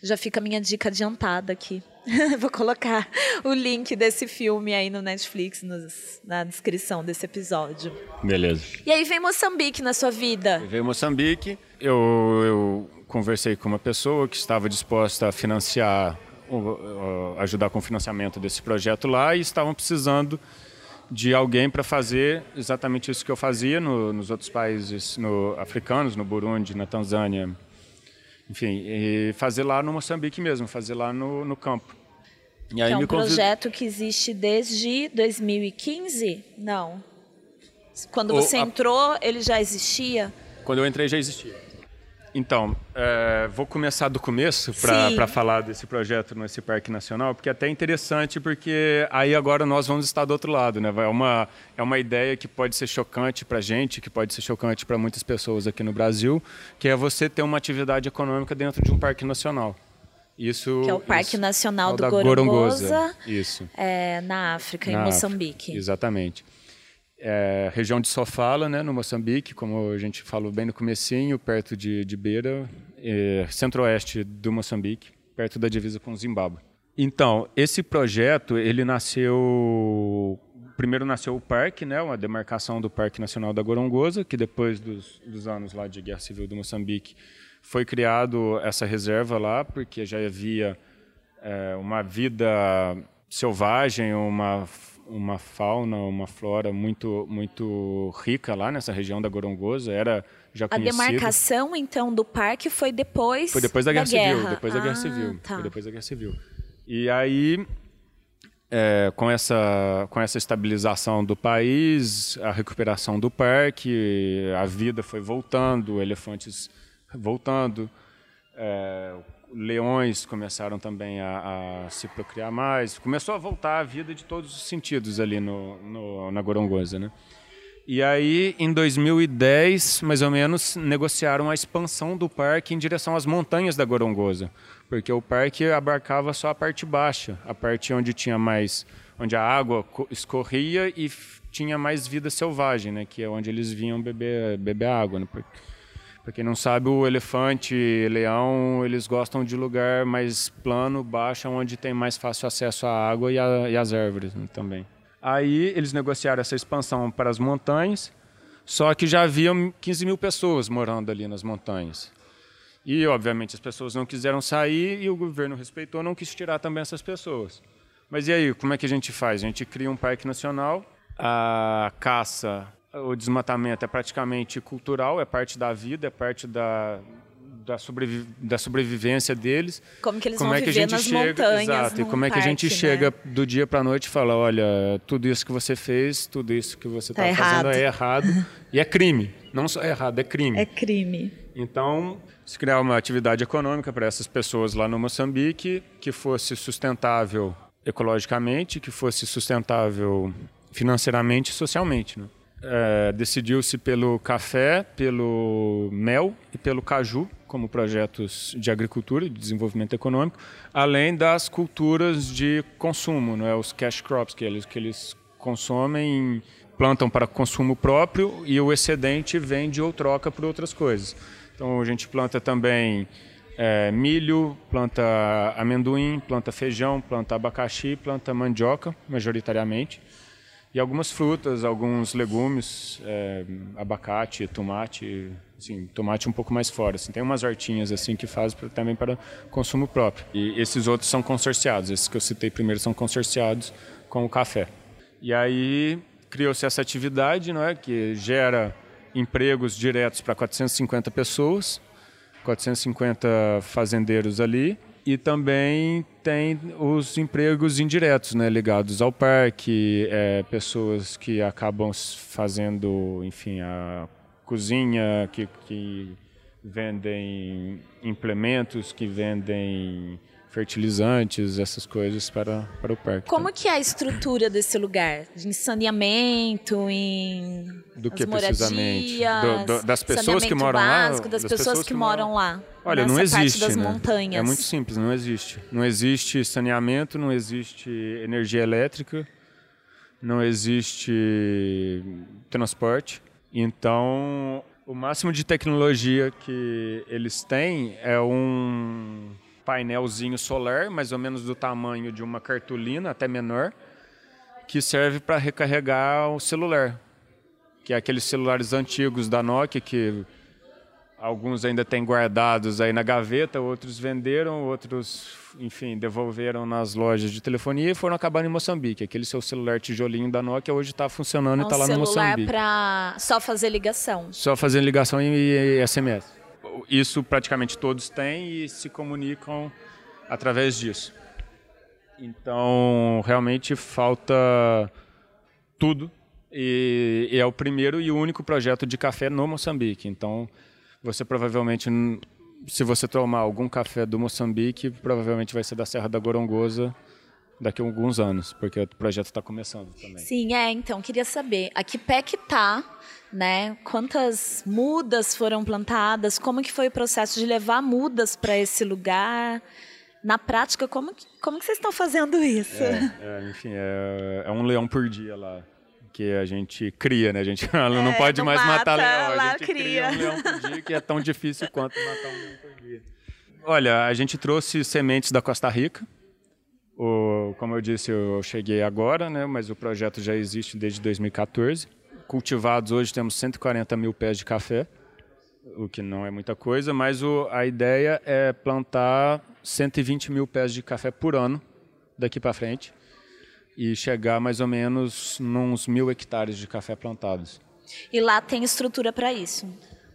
A: Já fica a minha dica adiantada aqui. Vou colocar o link desse filme aí no Netflix, nos, na descrição desse episódio.
B: Beleza.
A: E aí vem Moçambique na sua vida?
B: Veio Moçambique, eu, eu conversei com uma pessoa que estava disposta a financiar, ajudar com o financiamento desse projeto lá e estavam precisando de alguém para fazer exatamente isso que eu fazia no, nos outros países no, africanos, no Burundi, na Tanzânia, enfim, fazer lá no Moçambique mesmo, fazer lá no, no campo.
A: E aí que é um projeto que existe desde 2015? Não. Quando você entrou, ele já existia?
B: Quando eu entrei, já existia. Então, é, vou começar do começo para falar desse projeto nesse Parque Nacional, porque é até interessante, porque aí agora nós vamos estar do outro lado. Né? É, uma, é uma ideia que pode ser chocante para a gente, que pode ser chocante para muitas pessoas aqui no Brasil, que é você ter uma atividade econômica dentro de um Parque Nacional. Isso,
A: que é o Parque
B: isso,
A: Nacional
B: é
A: do Gorongosa,
B: Gorongosa, isso.
A: É, na África,
B: na
A: em Moçambique.
B: África, exatamente é, região de Sofala, né, no Moçambique, como a gente falou bem no comecinho, perto de, de Beira, é, centro-oeste do Moçambique, perto da divisa com o Zimbábue. Então, esse projeto, ele nasceu... Primeiro nasceu o parque, né, uma demarcação do Parque Nacional da Gorongosa, que depois dos, dos anos lá de Guerra Civil do Moçambique, foi criado essa reserva lá, porque já havia é, uma vida selvagem, uma uma fauna, uma flora muito muito rica lá nessa região da Gorongosa, era já conhecido.
A: A demarcação então do parque foi depois
B: Foi depois da,
A: da
B: Guerra,
A: guerra,
B: Civil, depois
A: ah,
B: da Guerra Civil,
A: tá.
B: foi depois da Guerra Civil. E aí é, com essa com essa estabilização do país, a recuperação do parque, a vida foi voltando, elefantes voltando, é, leões começaram também a, a, se procriar mais, começou a voltar a vida de todos os sentidos ali no, no, na Gorongosa, né? E aí, em 2010, mais ou menos, negociaram a expansão do parque em direção às montanhas da Gorongosa, porque o parque abarcava só a parte baixa, a parte onde tinha mais, onde a água escorria e tinha mais vida selvagem, né? Que é onde eles vinham beber, beber água, né? Porque para quem não sabe, o elefante leão, eles gostam de lugar mais plano, baixo, onde tem mais fácil acesso à água e, a, e às árvores né, também. Aí eles negociaram essa expansão para as montanhas, só que já haviam 15 mil pessoas morando ali nas montanhas. E, obviamente, as pessoas não quiseram sair e o governo respeitou, não quis tirar também essas pessoas. Mas e aí, como é que a gente faz? A gente cria um parque nacional, a caça o desmatamento é praticamente cultural, é parte da vida, é parte da, da, sobrevi da sobrevivência deles.
A: Como que eles
B: como
A: vão
B: é que
A: viver
B: a gente
A: nas
B: chega,
A: montanhas,
B: Exato, e como é que
A: parque,
B: a gente
A: né?
B: chega do dia para a noite e fala, olha, tudo isso que você fez, tudo isso que você está
A: Tá
B: fazendo é errado. e é crime. Não só é errado, é crime.
A: É crime.
B: Então, se criar uma atividade econômica para essas pessoas lá no Moçambique que fosse sustentável ecologicamente, que fosse sustentável financeiramente e socialmente. Né? É, Decidiu-se pelo café, pelo mel e pelo caju como projetos de agricultura e de desenvolvimento econômico, além das culturas de consumo, não é? os cash crops que eles, que eles consomem, plantam para consumo próprio e o excedente vende ou troca por outras coisas. Então a gente planta também é, milho, planta amendoim, planta feijão, planta abacaxi, planta mandioca, majoritariamente, e algumas frutas, alguns legumes, é, abacate, tomate, assim, tomate um pouco mais fora. Assim, tem umas hortinhas assim que faz pra, também para consumo próprio. E esses outros são consorciados. Esses que eu citei primeiro são consorciados com o café. E aí criou-se essa atividade, não é, que gera empregos diretos para 450 pessoas 450 fazendeiros ali. E também tem os empregos indiretos, né, ligados ao parque, é, pessoas que acabam fazendo, enfim, a cozinha, que, que vendem implementos, que vendem fertilizantes, essas coisas para, para o parque.
A: Como que é a estrutura desse lugar? De saneamento, em
B: do que precisamente? Do, do, das pessoas que moram básico,
A: lá? Das, das pessoas, pessoas, que, moram lá.
B: Olha, não existe.
A: das
B: né?
A: montanhas.
B: É muito simples, não existe. Não existe saneamento, não existe energia elétrica, não existe transporte. Então, o máximo de tecnologia que eles têm é um painelzinho solar, mais ou menos do tamanho de uma cartolina, até menor, que serve para recarregar o celular. Que é aqueles celulares antigos da Nokia que alguns ainda têm guardados aí na gaveta, outros venderam, outros, enfim, devolveram nas lojas de telefonia e foram acabar em Moçambique. Aquele seu celular tijolinho da Nokia hoje está funcionando é um e está lá no Moçambique.
A: celular para só fazer ligação.
B: Só fazer ligação e, e SMS isso praticamente todos têm e se comunicam através disso. Então, realmente falta tudo e, e, é o primeiro e único projeto de café no Moçambique. Então, você provavelmente, se você tomar algum café do Moçambique, provavelmente vai ser da Serra da Gorongosa daqui a alguns anos, porque o projeto está começando também.
A: Sim, é. Então, queria saber, a que pé que está né? Quantas mudas foram plantadas? Como que foi o processo de levar mudas para esse lugar? Na prática, como que, como que vocês estão fazendo isso?
B: É, é, enfim, é, é, um leão por dia lá que a gente cria, né? A gente não
A: é,
B: pode
A: não
B: mais
A: mata,
B: matar leão,
A: a
B: gente
A: cria.
B: cria um leão por dia que é tão difícil quanto matar um leão por dia. Olha, a gente trouxe sementes da Costa Rica. O, como eu disse, eu cheguei agora, né? Mas o projeto já existe desde 2014 cultivados hoje temos 140 mil pés de café, o que não é muita coisa, mas o, a ideia é plantar 120 mil pés de café por ano daqui para frente e chegar mais ou menos nos mil hectares de café plantados.
A: E lá tem estrutura para isso?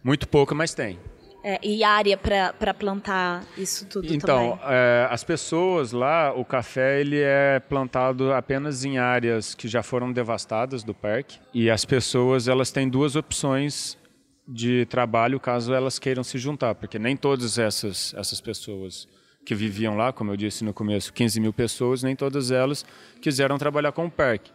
B: Muito pouca, mas tem.
A: É, e área para plantar isso tudo
B: então, é, as pessoas lá, o café ele é plantado apenas em áreas que já foram devastadas do parque. E as pessoas elas têm duas opções de trabalho caso elas queiram se juntar, porque nem todas essas, essas pessoas que viviam lá, como eu disse no começo, 15 mil pessoas, nem todas elas quiseram trabalhar com o parque.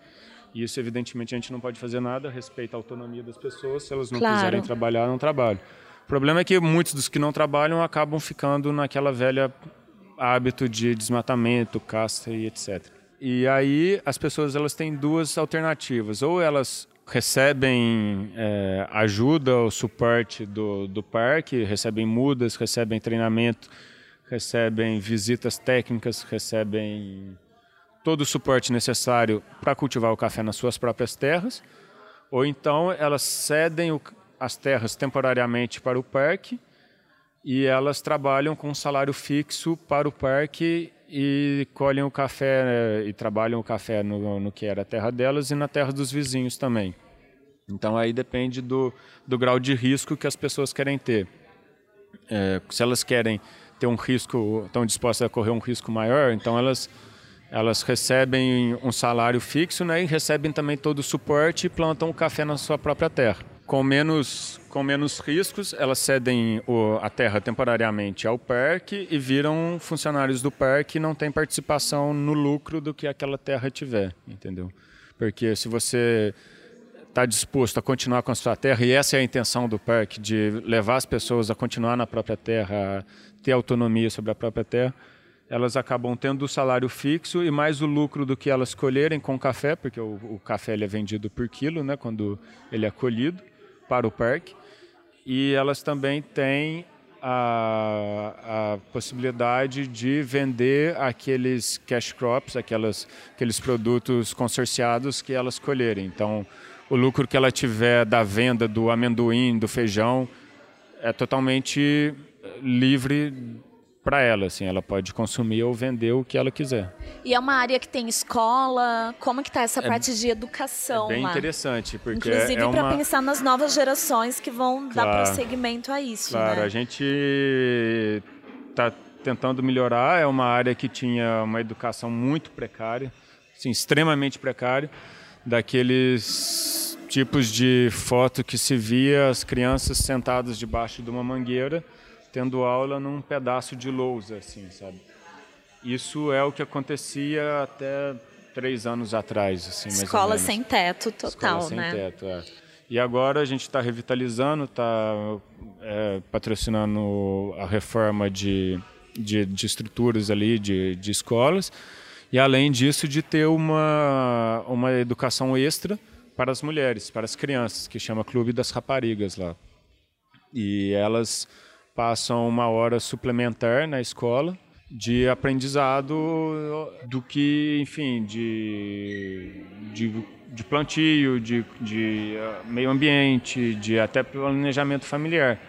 B: E isso, evidentemente, a gente não pode fazer nada, respeita a autonomia das pessoas, se elas não
A: claro.
B: quiserem trabalhar, não trabalham. O problema é que muitos dos que não trabalham acabam ficando naquela velha hábito de desmatamento, caça e etc. E aí as pessoas elas têm duas alternativas: ou elas recebem é, ajuda ou suporte do, do parque, recebem mudas, recebem treinamento, recebem visitas técnicas, recebem todo o suporte necessário para cultivar o café nas suas próprias terras, ou então elas cedem o, as terras temporariamente para o parque e elas trabalham com um salário fixo para o parque e colhem o café né, e trabalham o café no, no, que era a terra delas e na terra dos vizinhos também. Então aí depende do, do grau de risco que as pessoas querem ter. É, se elas querem ter um risco, estão dispostas a correr um risco maior, então elas elas recebem um salário fixo né, e recebem também todo o suporte e plantam o café na sua própria terra com menos, com menos riscos, elas cedem o, a terra temporariamente ao parque e viram funcionários do parque e não têm participação no lucro do que aquela terra tiver, entendeu? Porque se você está disposto a continuar com a sua terra, e essa é a intenção do parque, de levar as pessoas a continuar na própria terra, a ter autonomia sobre a própria terra, elas acabam tendo o salário fixo e mais o lucro do que elas colherem com café, porque o, o café ele é vendido por quilo, né, quando ele é colhido para o parque. E elas também têm a, a, possibilidade de vender aqueles cash crops, aquelas, aqueles produtos consorciados que elas colherem. Então, o lucro que ela tiver da venda do amendoim, do feijão, é totalmente livre para ela, assim, ela pode consumir ou vender o que ela quiser.
A: E é uma área que tem escola, como que está essa é, parte de educação
B: é bem
A: lá?
B: interessante, porque
A: Inclusive
B: é
A: para
B: uma...
A: pensar nas novas gerações que vão claro, dar prosseguimento a isso,
B: Claro,
A: né?
B: a gente está tentando melhorar, é uma área que tinha uma educação muito precária, assim, extremamente precária, daqueles tipos de foto que se via as crianças sentadas debaixo de uma mangueira, tendo aula num pedaço de lousa, assim, sabe? Isso é o que acontecia até três anos atrás, assim,
A: Escola sem teto total,
B: Escola sem
A: né?
B: teto, é. E agora a gente está revitalizando, está é, patrocinando a reforma de, de, de estruturas ali, de, de escolas, e além disso de ter uma, uma educação extra para as mulheres, para as crianças, que chama Clube das Raparigas lá. E elas passam uma hora suplementar na escola de aprendizado do que, enfim, de, de, de plantio, de, de meio ambiente, de até planejamento familiar.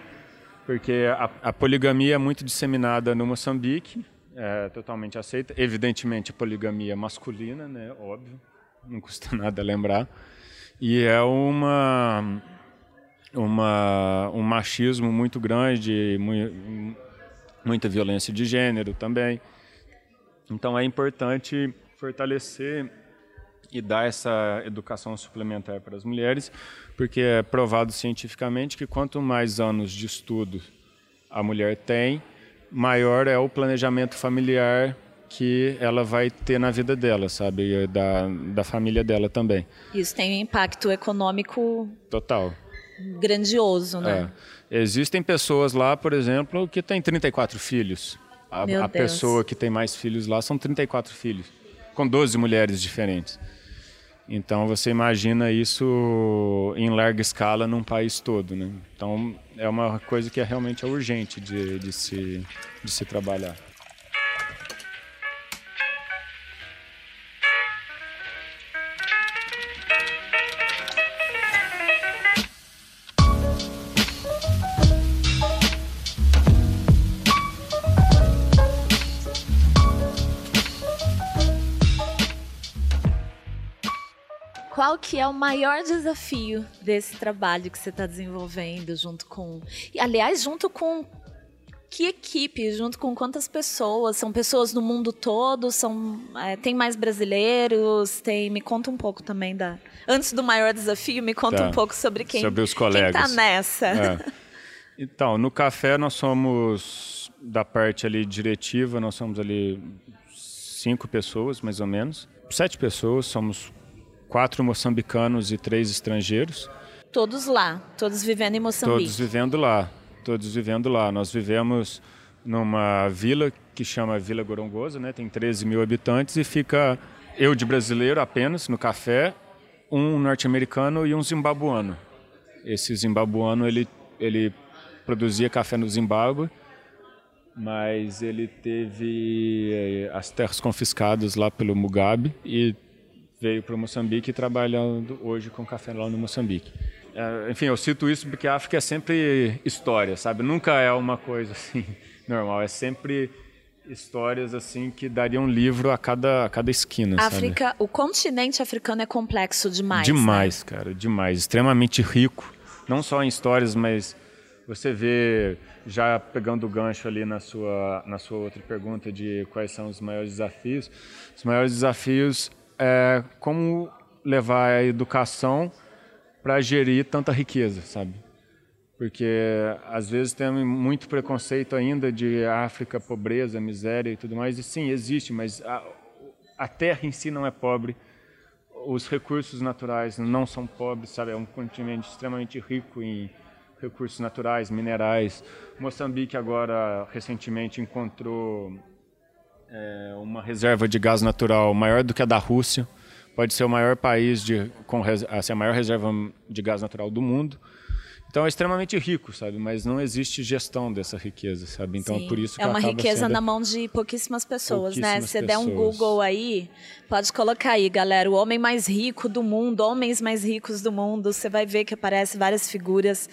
B: Porque a, a poligamia é muito disseminada no Moçambique, é totalmente aceita. Evidentemente, a poligamia masculina, né? Óbvio, não custa nada lembrar. E é uma uma, um machismo muito grande, muita violência de gênero também. Então é importante fortalecer e dar essa educação suplementar para as mulheres, porque é provado cientificamente que quanto mais anos de estudo a mulher tem, maior é o planejamento familiar que ela vai ter na vida dela, sabe, da, da família dela também.
A: Isso tem um impacto econômico
B: total
A: grandioso, né?
B: É. Existem pessoas lá, por exemplo, que têm 34 filhos. A, a pessoa que tem mais filhos lá são 34 filhos, com 12 mulheres diferentes. Então você imagina isso em larga escala num país todo, né? Então é uma coisa que é realmente urgente de, de, se, de se trabalhar.
A: Que é o maior desafio desse trabalho que você está desenvolvendo junto com, aliás, junto com que equipe, junto com quantas pessoas? São pessoas do mundo todo? São é, tem mais brasileiros? Tem? Me conta um pouco também da. Antes do maior desafio, me conta tá. um pouco sobre quem.
B: Sobre os colegas.
A: Quem está nessa? É.
B: Então, no café nós somos da parte ali diretiva, nós somos ali cinco pessoas mais ou menos, sete pessoas, somos quatro moçambicanos e três estrangeiros.
A: Todos lá, todos vivendo em Moçambique.
B: Todos vivendo lá, todos vivendo lá. Nós vivemos numa vila que chama Vila Gorongosa, né? Tem 13 mil habitantes e fica eu de brasileiro apenas no café, um norte-americano e um zimbabuano. Esse zimbabuano ele ele produzia café no Zimbábue, mas ele teve eh, as terras confiscadas lá pelo Mugabe e veio para Moçambique trabalhando hoje com café lá no Moçambique. É, enfim, eu cito isso porque a África é sempre história, sabe? Nunca é uma coisa assim normal, é sempre histórias assim que dariam um livro a cada, a cada esquina.
A: África,
B: sabe?
A: o continente africano é complexo demais.
B: Demais,
A: né?
B: cara, demais, extremamente rico, não só em histórias, mas você vê já pegando o gancho ali na sua na sua outra pergunta de quais são os maiores desafios. Os maiores desafios é, como levar a educação para gerir tanta riqueza, sabe? Porque às vezes tem muito preconceito ainda de África, pobreza, miséria e tudo mais. E sim, existe, mas a, a terra em si não é pobre. os recursos naturais não são pobres, sabe? É um continente extremamente rico em recursos naturais, minerais. Moçambique agora recentemente encontrou é, uma reserva de gás natural maior do que a da Rússia. Pode ser o maior país de, com assim, a maior reserva de gás natural do mundo. Então é extremamente rico, sabe? Mas não existe gestão dessa riqueza, sabe? Então
A: Sim.
B: é por isso que
A: é uma riqueza
B: sendo...
A: na mão de pouquíssimas pessoas, né?
B: pouquíssimas
A: Se der um. Google aí, pode colocar aí, galera, o homem mais rico do mundo, homens mais ricos do mundo. Você vai ver que aparece várias figuras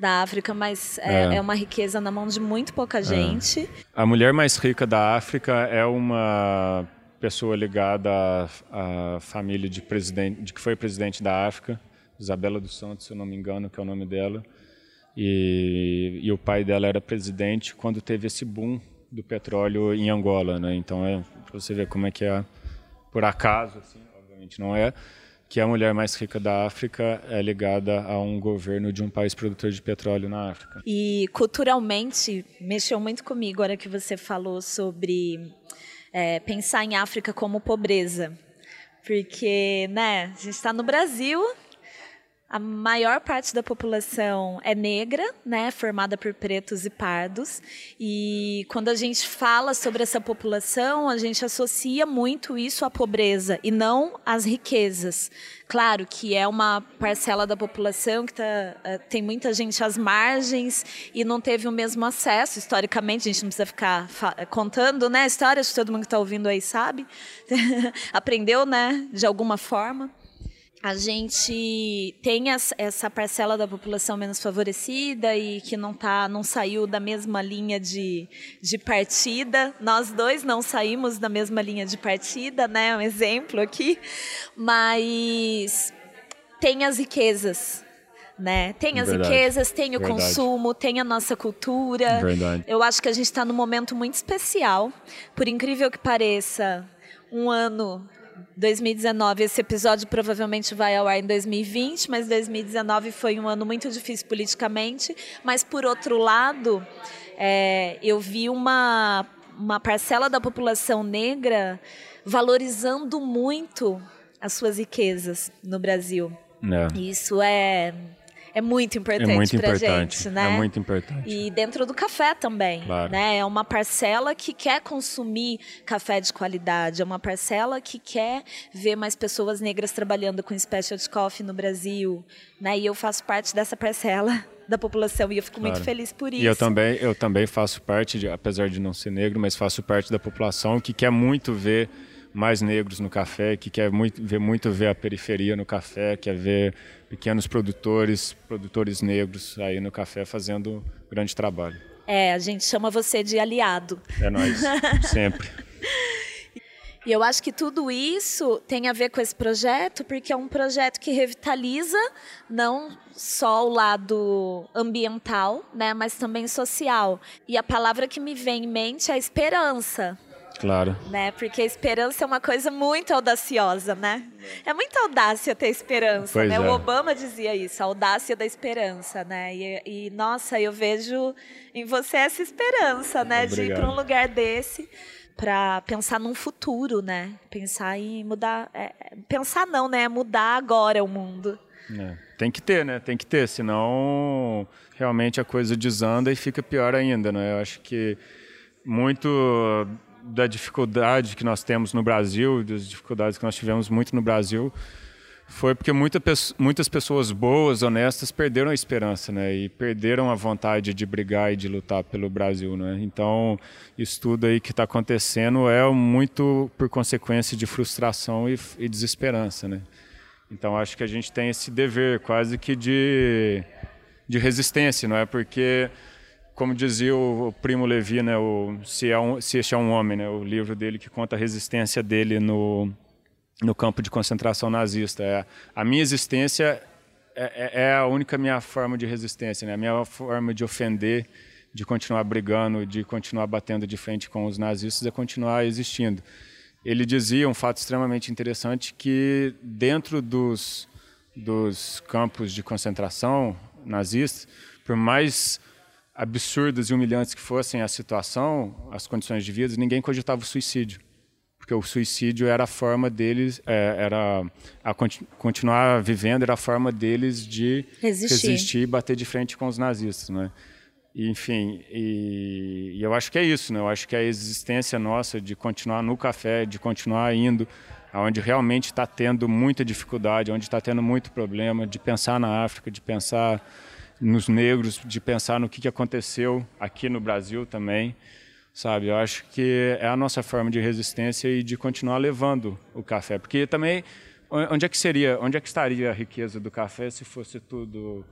A: da África, mas é,
B: É.
A: é uma riqueza na mão de muito pouca gente.
B: A mulher mais rica da África é uma pessoa ligada à, à família de presidente, de que foi presidente da África, Isabela dos Santos, se eu não me engano, que é o nome dela. E, e o pai dela era presidente quando teve esse boom do petróleo em Angola, né? Então é para você ver como é que é por acaso, assim, obviamente não é, que a mulher mais rica da África é ligada a um governo de um país produtor de petróleo na África.
A: E culturalmente, mexeu muito comigo a hora que você falou sobre é, pensar em África como pobreza. Porque, né, a gente está no Brasil, a maior parte da população é negra, né, formada por pretos e pardos. E quando a gente fala sobre essa população, a gente associa muito isso à pobreza e não às riquezas. Claro que é uma parcela da população que tá, eh, tem muita gente às margens e não teve o mesmo acesso. Historicamente, a gente não precisa ficar fa- contando né, histórias, todo mundo que está ouvindo aí sabe. Aprendeu, né, de alguma forma a gente tem essa parcela da população menos favorecida e que não tá, não saiu da mesma linha de, de partida. Nós dois não saímos da mesma linha de partida, né? Um exemplo aqui, mas tem as riquezas. Né? Tem as
B: Verdade.
A: riquezas, tem o
B: Verdade.
A: consumo, tem a nossa cultura.
B: Verdade.
A: Eu acho que a gente está num momento muito especial. Por incrível que pareça, um ano 2019, esse episódio provavelmente vai ao ar em 2020, mas 2019 foi um ano muito difícil politicamente. Mas, por outro lado, é, eu vi uma, uma parcela da população negra valorizando muito as suas riquezas no Brasil. E Isso é, é muito importante
B: É muito
A: pra
B: importante.
A: gente, né?
B: É muito importante.
A: E dentro do café também,
B: Claro.
A: né? É uma parcela que quer consumir café de qualidade, é uma parcela que quer ver mais pessoas negras trabalhando com specialty coffee no Brasil, né? E eu faço parte dessa parcela da população e eu fico muito
B: Claro.
A: feliz por isso.
B: E eu também, eu também faço parte, de, apesar de não ser negro, mas faço parte da população que quer muito ver mais negros no café, que quer muito ver muito ver a periferia no café, quer ver pequenos produtores, produtores negros aí no café fazendo grande trabalho.
A: É, a gente chama você de aliado.
B: É nós, sempre.
A: E eu acho que tudo isso tem a ver com esse projeto, porque é um projeto que revitaliza não só o lado ambiental, né, mas também social. E a palavra que me vem em mente é esperança.
B: Claro.
A: Né? Porque a esperança é uma coisa muito audaciosa, né? É muita audácia ter esperança,
B: Pois
A: né?
B: é.
A: O Obama dizia isso, a audácia da esperança, né? E, e, nossa, eu vejo em você essa esperança, né? De ir
B: Obrigado.
A: para um lugar desse para pensar num futuro, né? Pensar em mudar, é, é, pensar não, né? Mudar agora o mundo.
B: É, Tem que ter, né? Tem que ter, senão realmente a coisa desanda e fica pior ainda, né? Eu acho que muito da dificuldade que nós temos no Brasil, das dificuldades que nós tivemos muito no Brasil, foi porque muita, muitas pessoas boas, honestas, perderam a esperança, né? E perderam a vontade de brigar e de lutar pelo Brasil, né? Então, isso tudo aí que está acontecendo é muito por consequência de frustração e, e desesperança, né? Então, acho que a gente tem esse dever quase que de, de resistência, não é? Porque, como dizia o, Primo Levi, né? O, se, é um, se este é um homem, né? O livro dele que conta a resistência dele no, no campo de concentração nazista. É, a minha existência é, é- é a única minha forma de resistência, né? A minha forma de ofender, de continuar brigando, de continuar batendo de frente com os nazistas é continuar existindo. Ele dizia um fato extremamente interessante que dentro dos, dos campos de concentração nazistas, por mais absurdas e humilhantes que fossem a situação, as condições de vida, ninguém cogitava o suicídio porque o suicídio era a forma deles, é, era a continu continuar vivendo, era a forma deles de
A: resistir.
B: resistir e bater de frente com os nazistas, né? E, enfim, e, e, eu acho que é isso, né? Eu acho que a existência nossa de continuar no café, de continuar indo aonde realmente está tendo muita dificuldade, onde está tendo muito problema, de pensar na África, de pensar nos negros, de pensar no que, que aconteceu aqui no Brasil também sabe? Eu acho que é a nossa forma de resistência e de continuar levando o café, porque também onde é que seria, onde é que estaria a riqueza do café se fosse tudo,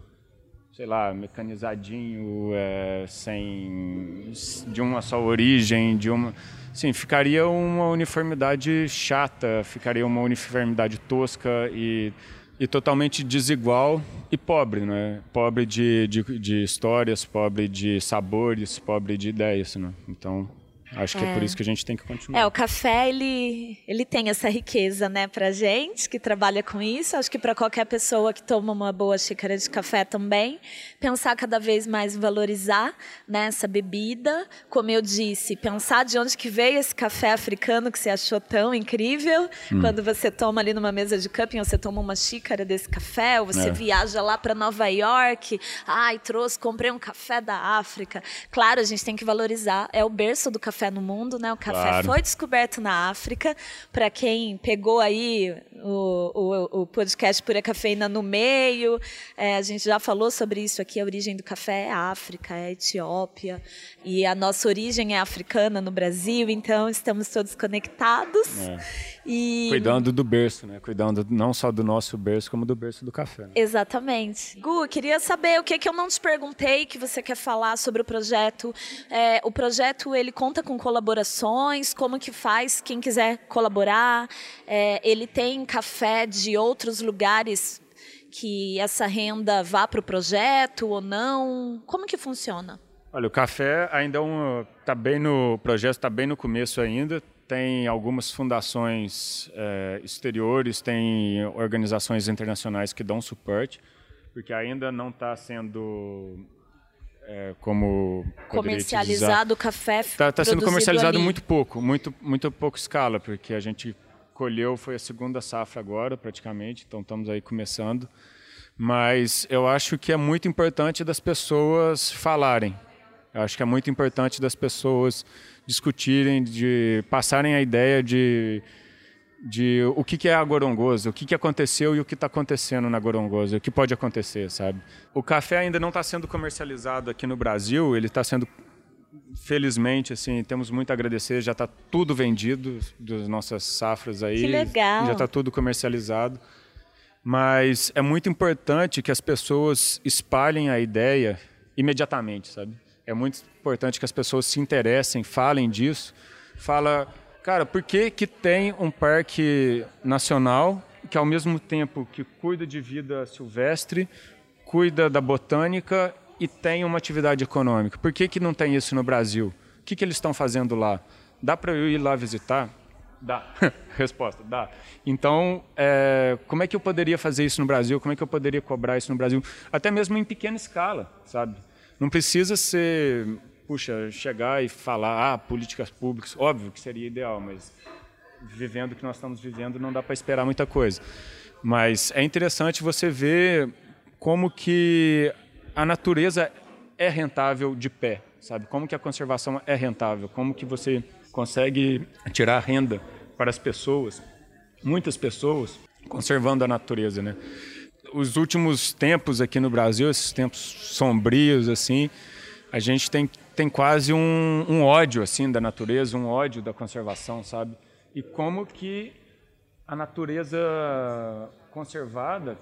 B: sei lá, mecanizadinho, é, sem de uma só origem, de uma, sim, ficaria uma uniformidade chata, ficaria uma uniformidade tosca e e totalmente desigual e pobre, né? Pobre de, de, de histórias, pobre de sabores, pobre de ideias, né? Então Acho que é. é. por isso que a gente tem que continuar.
A: É, o café, ele, ele tem essa riqueza, né, pra gente que trabalha com isso. Acho que para qualquer pessoa que toma uma boa xícara de café também, pensar cada vez mais em valorizar né, essa bebida. Como eu disse, pensar de onde que veio esse café africano que você achou tão incrível. Hum. Quando você toma ali numa mesa de camping, você toma uma xícara desse café, ou você é. viaja lá para Nova York, ai, trouxe, comprei um café da África. Claro, a gente tem que valorizar, é o berço do café no mundo, né? O café claro. foi descoberto na África. Para quem pegou aí o, o, o, podcast Pura Cafeína no meio, é, a gente já falou sobre isso aqui. A origem do café é África, é Etiópia. E a nossa origem é africana no Brasil, então estamos todos conectados. É.
B: E... Cuidando do berço, né? Cuidando não só do nosso berço, como do berço do café. Né?
A: Exatamente. Gu, queria saber o que, que eu não te perguntei que você quer falar sobre o projeto. É, o projeto ele conta com colaborações, como que faz quem quiser colaborar. É, ele tem café de outros lugares que essa renda vá para o projeto ou não? Como que funciona?
B: Olha, o café ainda está é um, tá bem no projeto, está bem no começo ainda tem algumas fundações é, exteriores, tem organizações internacionais que dão suporte, porque ainda não está sendo é, como
A: comercializado o café.
B: Está tá sendo comercializado ali. muito pouco, muito muito pouco escala, porque a gente colheu foi a segunda safra agora praticamente, então estamos aí começando. Mas eu acho que é muito importante das pessoas falarem. Eu acho que é muito importante das pessoas discutirem, de passarem a ideia de, de o que, que é a Gorongosa, o que, que aconteceu e o que está acontecendo na Gorongosa, o que pode acontecer, sabe? O café ainda não está sendo comercializado aqui no Brasil, ele está sendo felizmente, assim, temos muito a agradecer. Já está tudo vendido das nossas safras aí.
A: Que legal.
B: Já está tudo comercializado. Mas é muito importante que as pessoas espalhem a ideia imediatamente, sabe? é muito importante que as pessoas se interessem, falem disso. Fala, cara, por que, que tem um parque nacional que ao mesmo tempo que cuida de vida silvestre, cuida da botânica e tem uma atividade econômica? Por que, que não tem isso no Brasil? O que, que eles estão fazendo lá? Dá para eu ir lá visitar? Dá. Resposta, dá. Então, é, como é que eu poderia fazer isso no Brasil? Como é que eu poderia cobrar isso no Brasil? Até mesmo em pequena escala, sabe? Não precisa ser, puxa, chegar e falar, ah, políticas públicas, óbvio que seria ideal, mas vivendo o que nós estamos vivendo não dá para esperar muita coisa. Mas é interessante você ver como que a natureza é rentável de pé, sabe? Como que a conservação é rentável, como que você consegue tirar renda para as pessoas, muitas pessoas, conservando a natureza, né? os últimos tempos aqui no Brasil, esses tempos sombrios, assim, a gente tem, tem quase um, um ódio, assim, da natureza, um ódio da conservação, sabe? E como que a natureza conservada,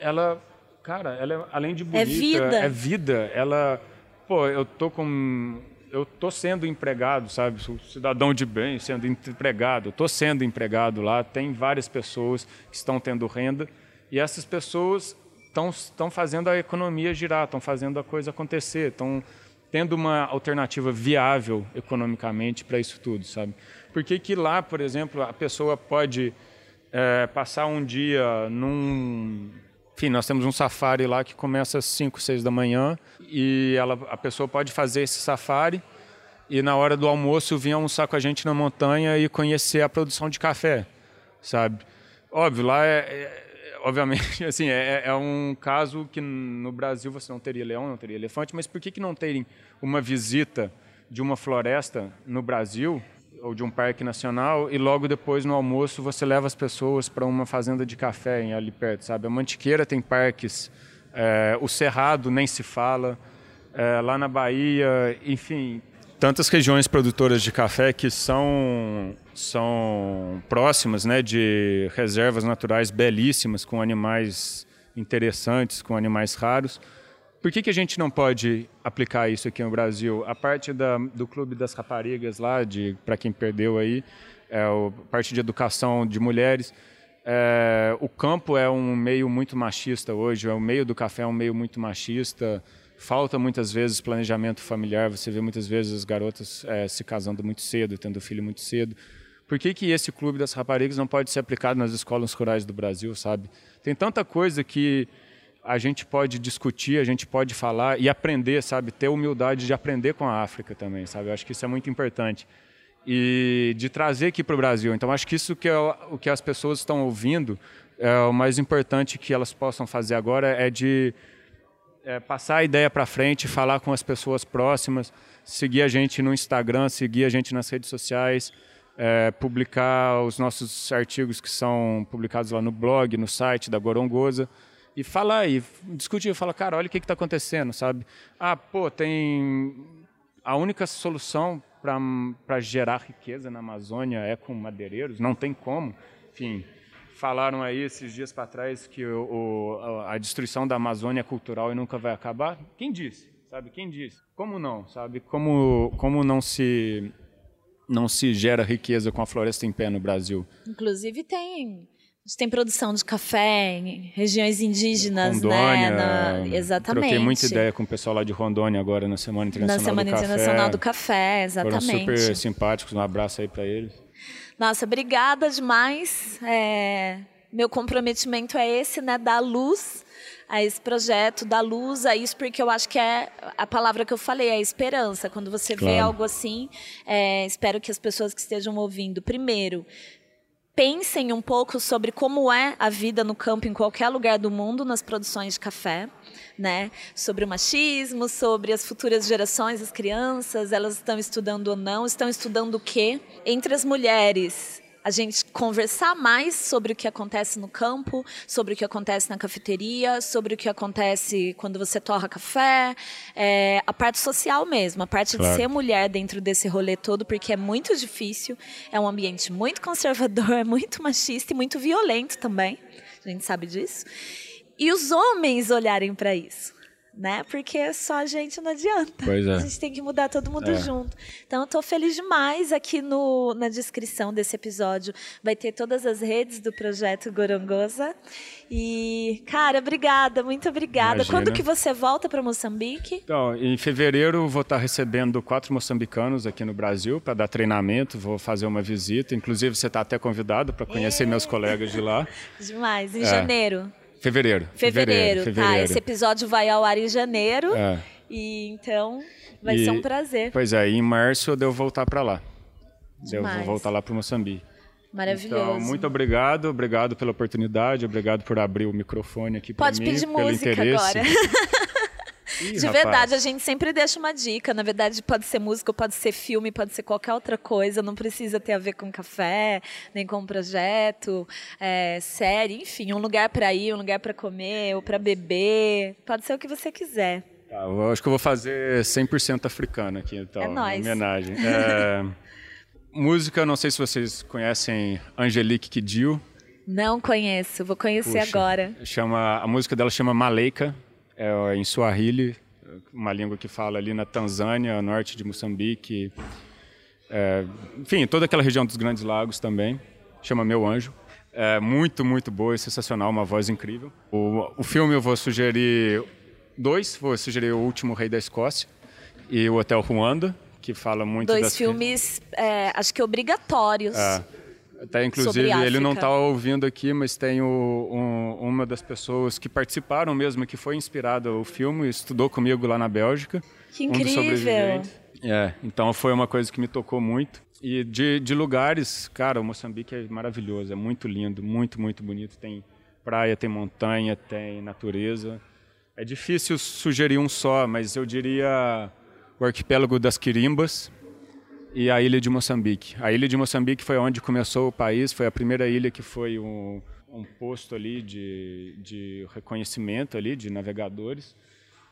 B: ela, cara, ela é, além de bonita,
A: é vida.
B: é vida. Ela, pô, eu tô com eu tô sendo empregado, sabe? Sou cidadão de bem, sendo empregado. Estou sendo empregado lá. Tem várias pessoas que estão tendo renda e essas pessoas estão fazendo a economia girar, estão fazendo a coisa acontecer, estão tendo uma alternativa viável economicamente para isso tudo, sabe? Por que, que lá, por exemplo, a pessoa pode é, passar um dia num... Enfim, nós temos um safari lá que começa às 5, 6 da manhã e ela, a pessoa pode fazer esse safari e na hora do almoço vinha almoçar com a gente na montanha e conhecer a produção de café, sabe? Óbvio, lá é, é obviamente, assim, é, é, um caso que no Brasil você não teria leão, não teria elefante, mas por que, que não terem uma visita de uma floresta no Brasil ou de um parque nacional e logo depois no almoço você leva as pessoas para uma fazenda de café ali perto, sabe? A Mantiqueira tem parques, é, o Cerrado nem se fala, é, lá na Bahia, enfim, tantas regiões produtoras de café que são são próximas, né, de reservas naturais belíssimas com animais interessantes, com animais raros. Por que, que a gente não pode aplicar isso aqui no Brasil? A parte da, do Clube das Raparigas lá, para quem perdeu aí, é, a parte de educação de mulheres. É, o campo é um meio muito machista hoje, é o meio do café é um meio muito machista. Falta muitas vezes planejamento familiar, você vê muitas vezes as garotas é, se casando muito cedo, tendo filho muito cedo. Por que, que esse clube das raparigas não pode ser aplicado nas escolas rurais do Brasil, sabe? Tem tanta coisa que a gente pode discutir, a gente pode falar e aprender, sabe? Ter humildade de aprender com a África também, sabe? Eu acho que isso é muito importante. E de trazer aqui para o Brasil. Então, acho que isso que é o que as pessoas estão ouvindo, é o mais importante que elas possam fazer agora é de é, passar a ideia para frente, falar com as pessoas próximas, seguir a gente no Instagram, seguir a gente nas redes sociais, é, publicar os nossos artigos que são publicados lá no blog, no site da Gorongosa e falar e discutir, falar, cara, olha o que está acontecendo, sabe? Ah, pô, tem a única solução para gerar riqueza na Amazônia é com madeireiros, não tem como, enfim falaram aí esses dias para trás que o, o, a destruição da Amazônia é cultural e nunca vai acabar. Quem disse? Sabe quem disse? Como não? Sabe como como não se não se gera riqueza com a floresta em pé no Brasil?
A: Inclusive tem a gente tem produção de café em regiões indígenas, Rondônia, né? Na... Exatamente.
B: Troquei muita ideia com o pessoal lá de Rondônia agora na Semana Internacional
A: na Semana
B: do
A: Internacional Café. do Café, exatamente.
B: Foram super simpáticos, um abraço aí para eles.
A: Nossa, obrigada demais. É, meu comprometimento é esse, né? Dar luz a esse projeto, dar luz a isso, porque eu acho que é a palavra que eu falei, é a esperança. Quando você claro. vê algo assim, é, espero que as pessoas que estejam ouvindo, primeiro, pensem um pouco sobre como é a vida no campo em qualquer lugar do mundo nas produções de café, né? Sobre o machismo, sobre as futuras gerações, as crianças, elas estão estudando ou não, estão estudando o quê? Entre as mulheres, a gente conversar mais sobre o que acontece no campo, sobre o que acontece na cafeteria, sobre o que acontece quando você torra café, é, a parte social mesmo, a parte claro. de ser mulher dentro desse rolê todo, porque é muito difícil, é um ambiente muito conservador, é muito machista e muito violento também, a gente sabe disso. E os homens olharem para isso né? Porque só a gente não adianta.
B: Pois é.
A: A gente tem que mudar todo mundo é. junto. Então, eu estou feliz demais aqui no, na descrição desse episódio. Vai ter todas as redes do projeto Gorongosa. E, cara, obrigada, muito obrigada. Imagina. Quando que você volta para Moçambique?
B: Então, em fevereiro vou estar recebendo quatro moçambicanos aqui no Brasil para dar treinamento. Vou fazer uma visita. Inclusive, você está até convidado para conhecer é. meus colegas de lá.
A: Demais. Em é. janeiro.
B: Fevereiro.
A: Fevereiro, fevereiro, tá. Esse episódio vai ao ar em janeiro. É. E então vai e, ser um prazer.
B: Pois é, em março eu devo voltar para lá. Eu vou voltar lá para Moçambique.
A: Maravilhoso.
B: Então, muito obrigado, obrigado pela oportunidade, obrigado por abrir o microfone aqui para mim.
A: Pode pedir música
B: interesse.
A: agora. Ih, de verdade, a gente sempre deixa uma dica. Na verdade, pode ser música, pode ser filme, pode ser qualquer outra coisa. Não precisa ter a ver com café, nem com projeto, é, série, enfim, um lugar para ir, um lugar para comer ou para beber. Pode ser o que você quiser.
B: Tá, eu acho que eu vou fazer 100% africano aqui, então, é nóis. homenagem. É, música, não sei se vocês conhecem Angelique Kidil.
A: Não conheço, vou conhecer Puxa, agora.
B: Chama, a música dela chama Maleika é em Swahili, uma língua que fala ali na Tanzânia, norte de Moçambique, é, enfim, toda aquela região dos Grandes Lagos também. Chama Meu Anjo. É muito, muito boa e sensacional, uma voz incrível. O, o filme eu vou sugerir dois, vou sugerir O Último Rei da Escócia e O Hotel Ruanda, que fala muito
A: Dois filmes, é, acho que obrigatórios.
B: É até, inclusive, ele não está ouvindo aqui, mas tem o, um, uma das pessoas que participaram mesmo, que foi inspirada o filme, estudou comigo lá na Bélgica.
A: Que incrível! Um
B: É, então foi uma coisa que me tocou muito. E de, de lugares, cara, o Moçambique é maravilhoso, é muito lindo, muito, muito bonito. Tem praia, tem montanha, tem natureza. É difícil sugerir um só, mas eu diria o arquipélago das Quirimbas e a ilha de Moçambique. A ilha de Moçambique foi onde começou o país, foi a primeira ilha que foi um, um posto ali de, de reconhecimento ali de navegadores,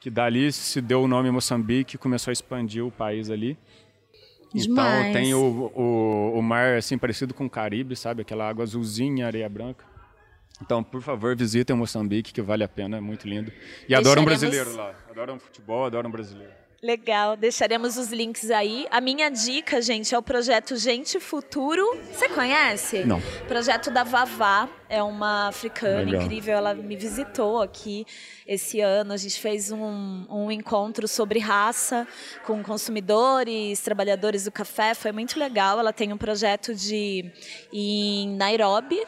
B: que dali se deu o nome Moçambique e começou a expandir o país ali.
A: Demais.
B: Então tem o, o, o mar assim parecido com o Caribe, sabe? Aquela água azulzinha, areia branca. Então, por favor, visitem Moçambique, que vale a pena, é muito lindo. E adoram um brasileiro lá. Adoram futebol, adoram brasileiro.
A: Legal, deixaremos os links aí. A minha dica, gente, é o projeto Gente Futuro. Você conhece?
B: Não.
A: Projeto da Vavá, é uma africana
B: Legal.
A: incrível. Ela me visitou aqui esse ano. A gente fez um, um encontro sobre raça com consumidores, trabalhadores do café. Foi muito legal. Ela tem um projeto de em Nairobi,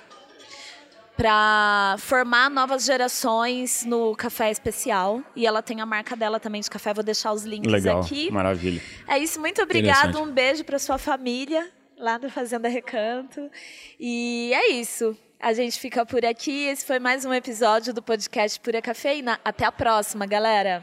A: para formar novas gerações no café especial. E ela tem a marca dela também de café. Vou deixar os links
B: Legal,
A: aqui.
B: maravilha.
A: É isso, muito obrigada.
B: Interessante.
A: Um beijo para sua família lá da Fazenda Recanto. E é isso. A gente fica por aqui. Esse foi mais um episódio do podcast Pura Cafeína. Até a próxima, galera.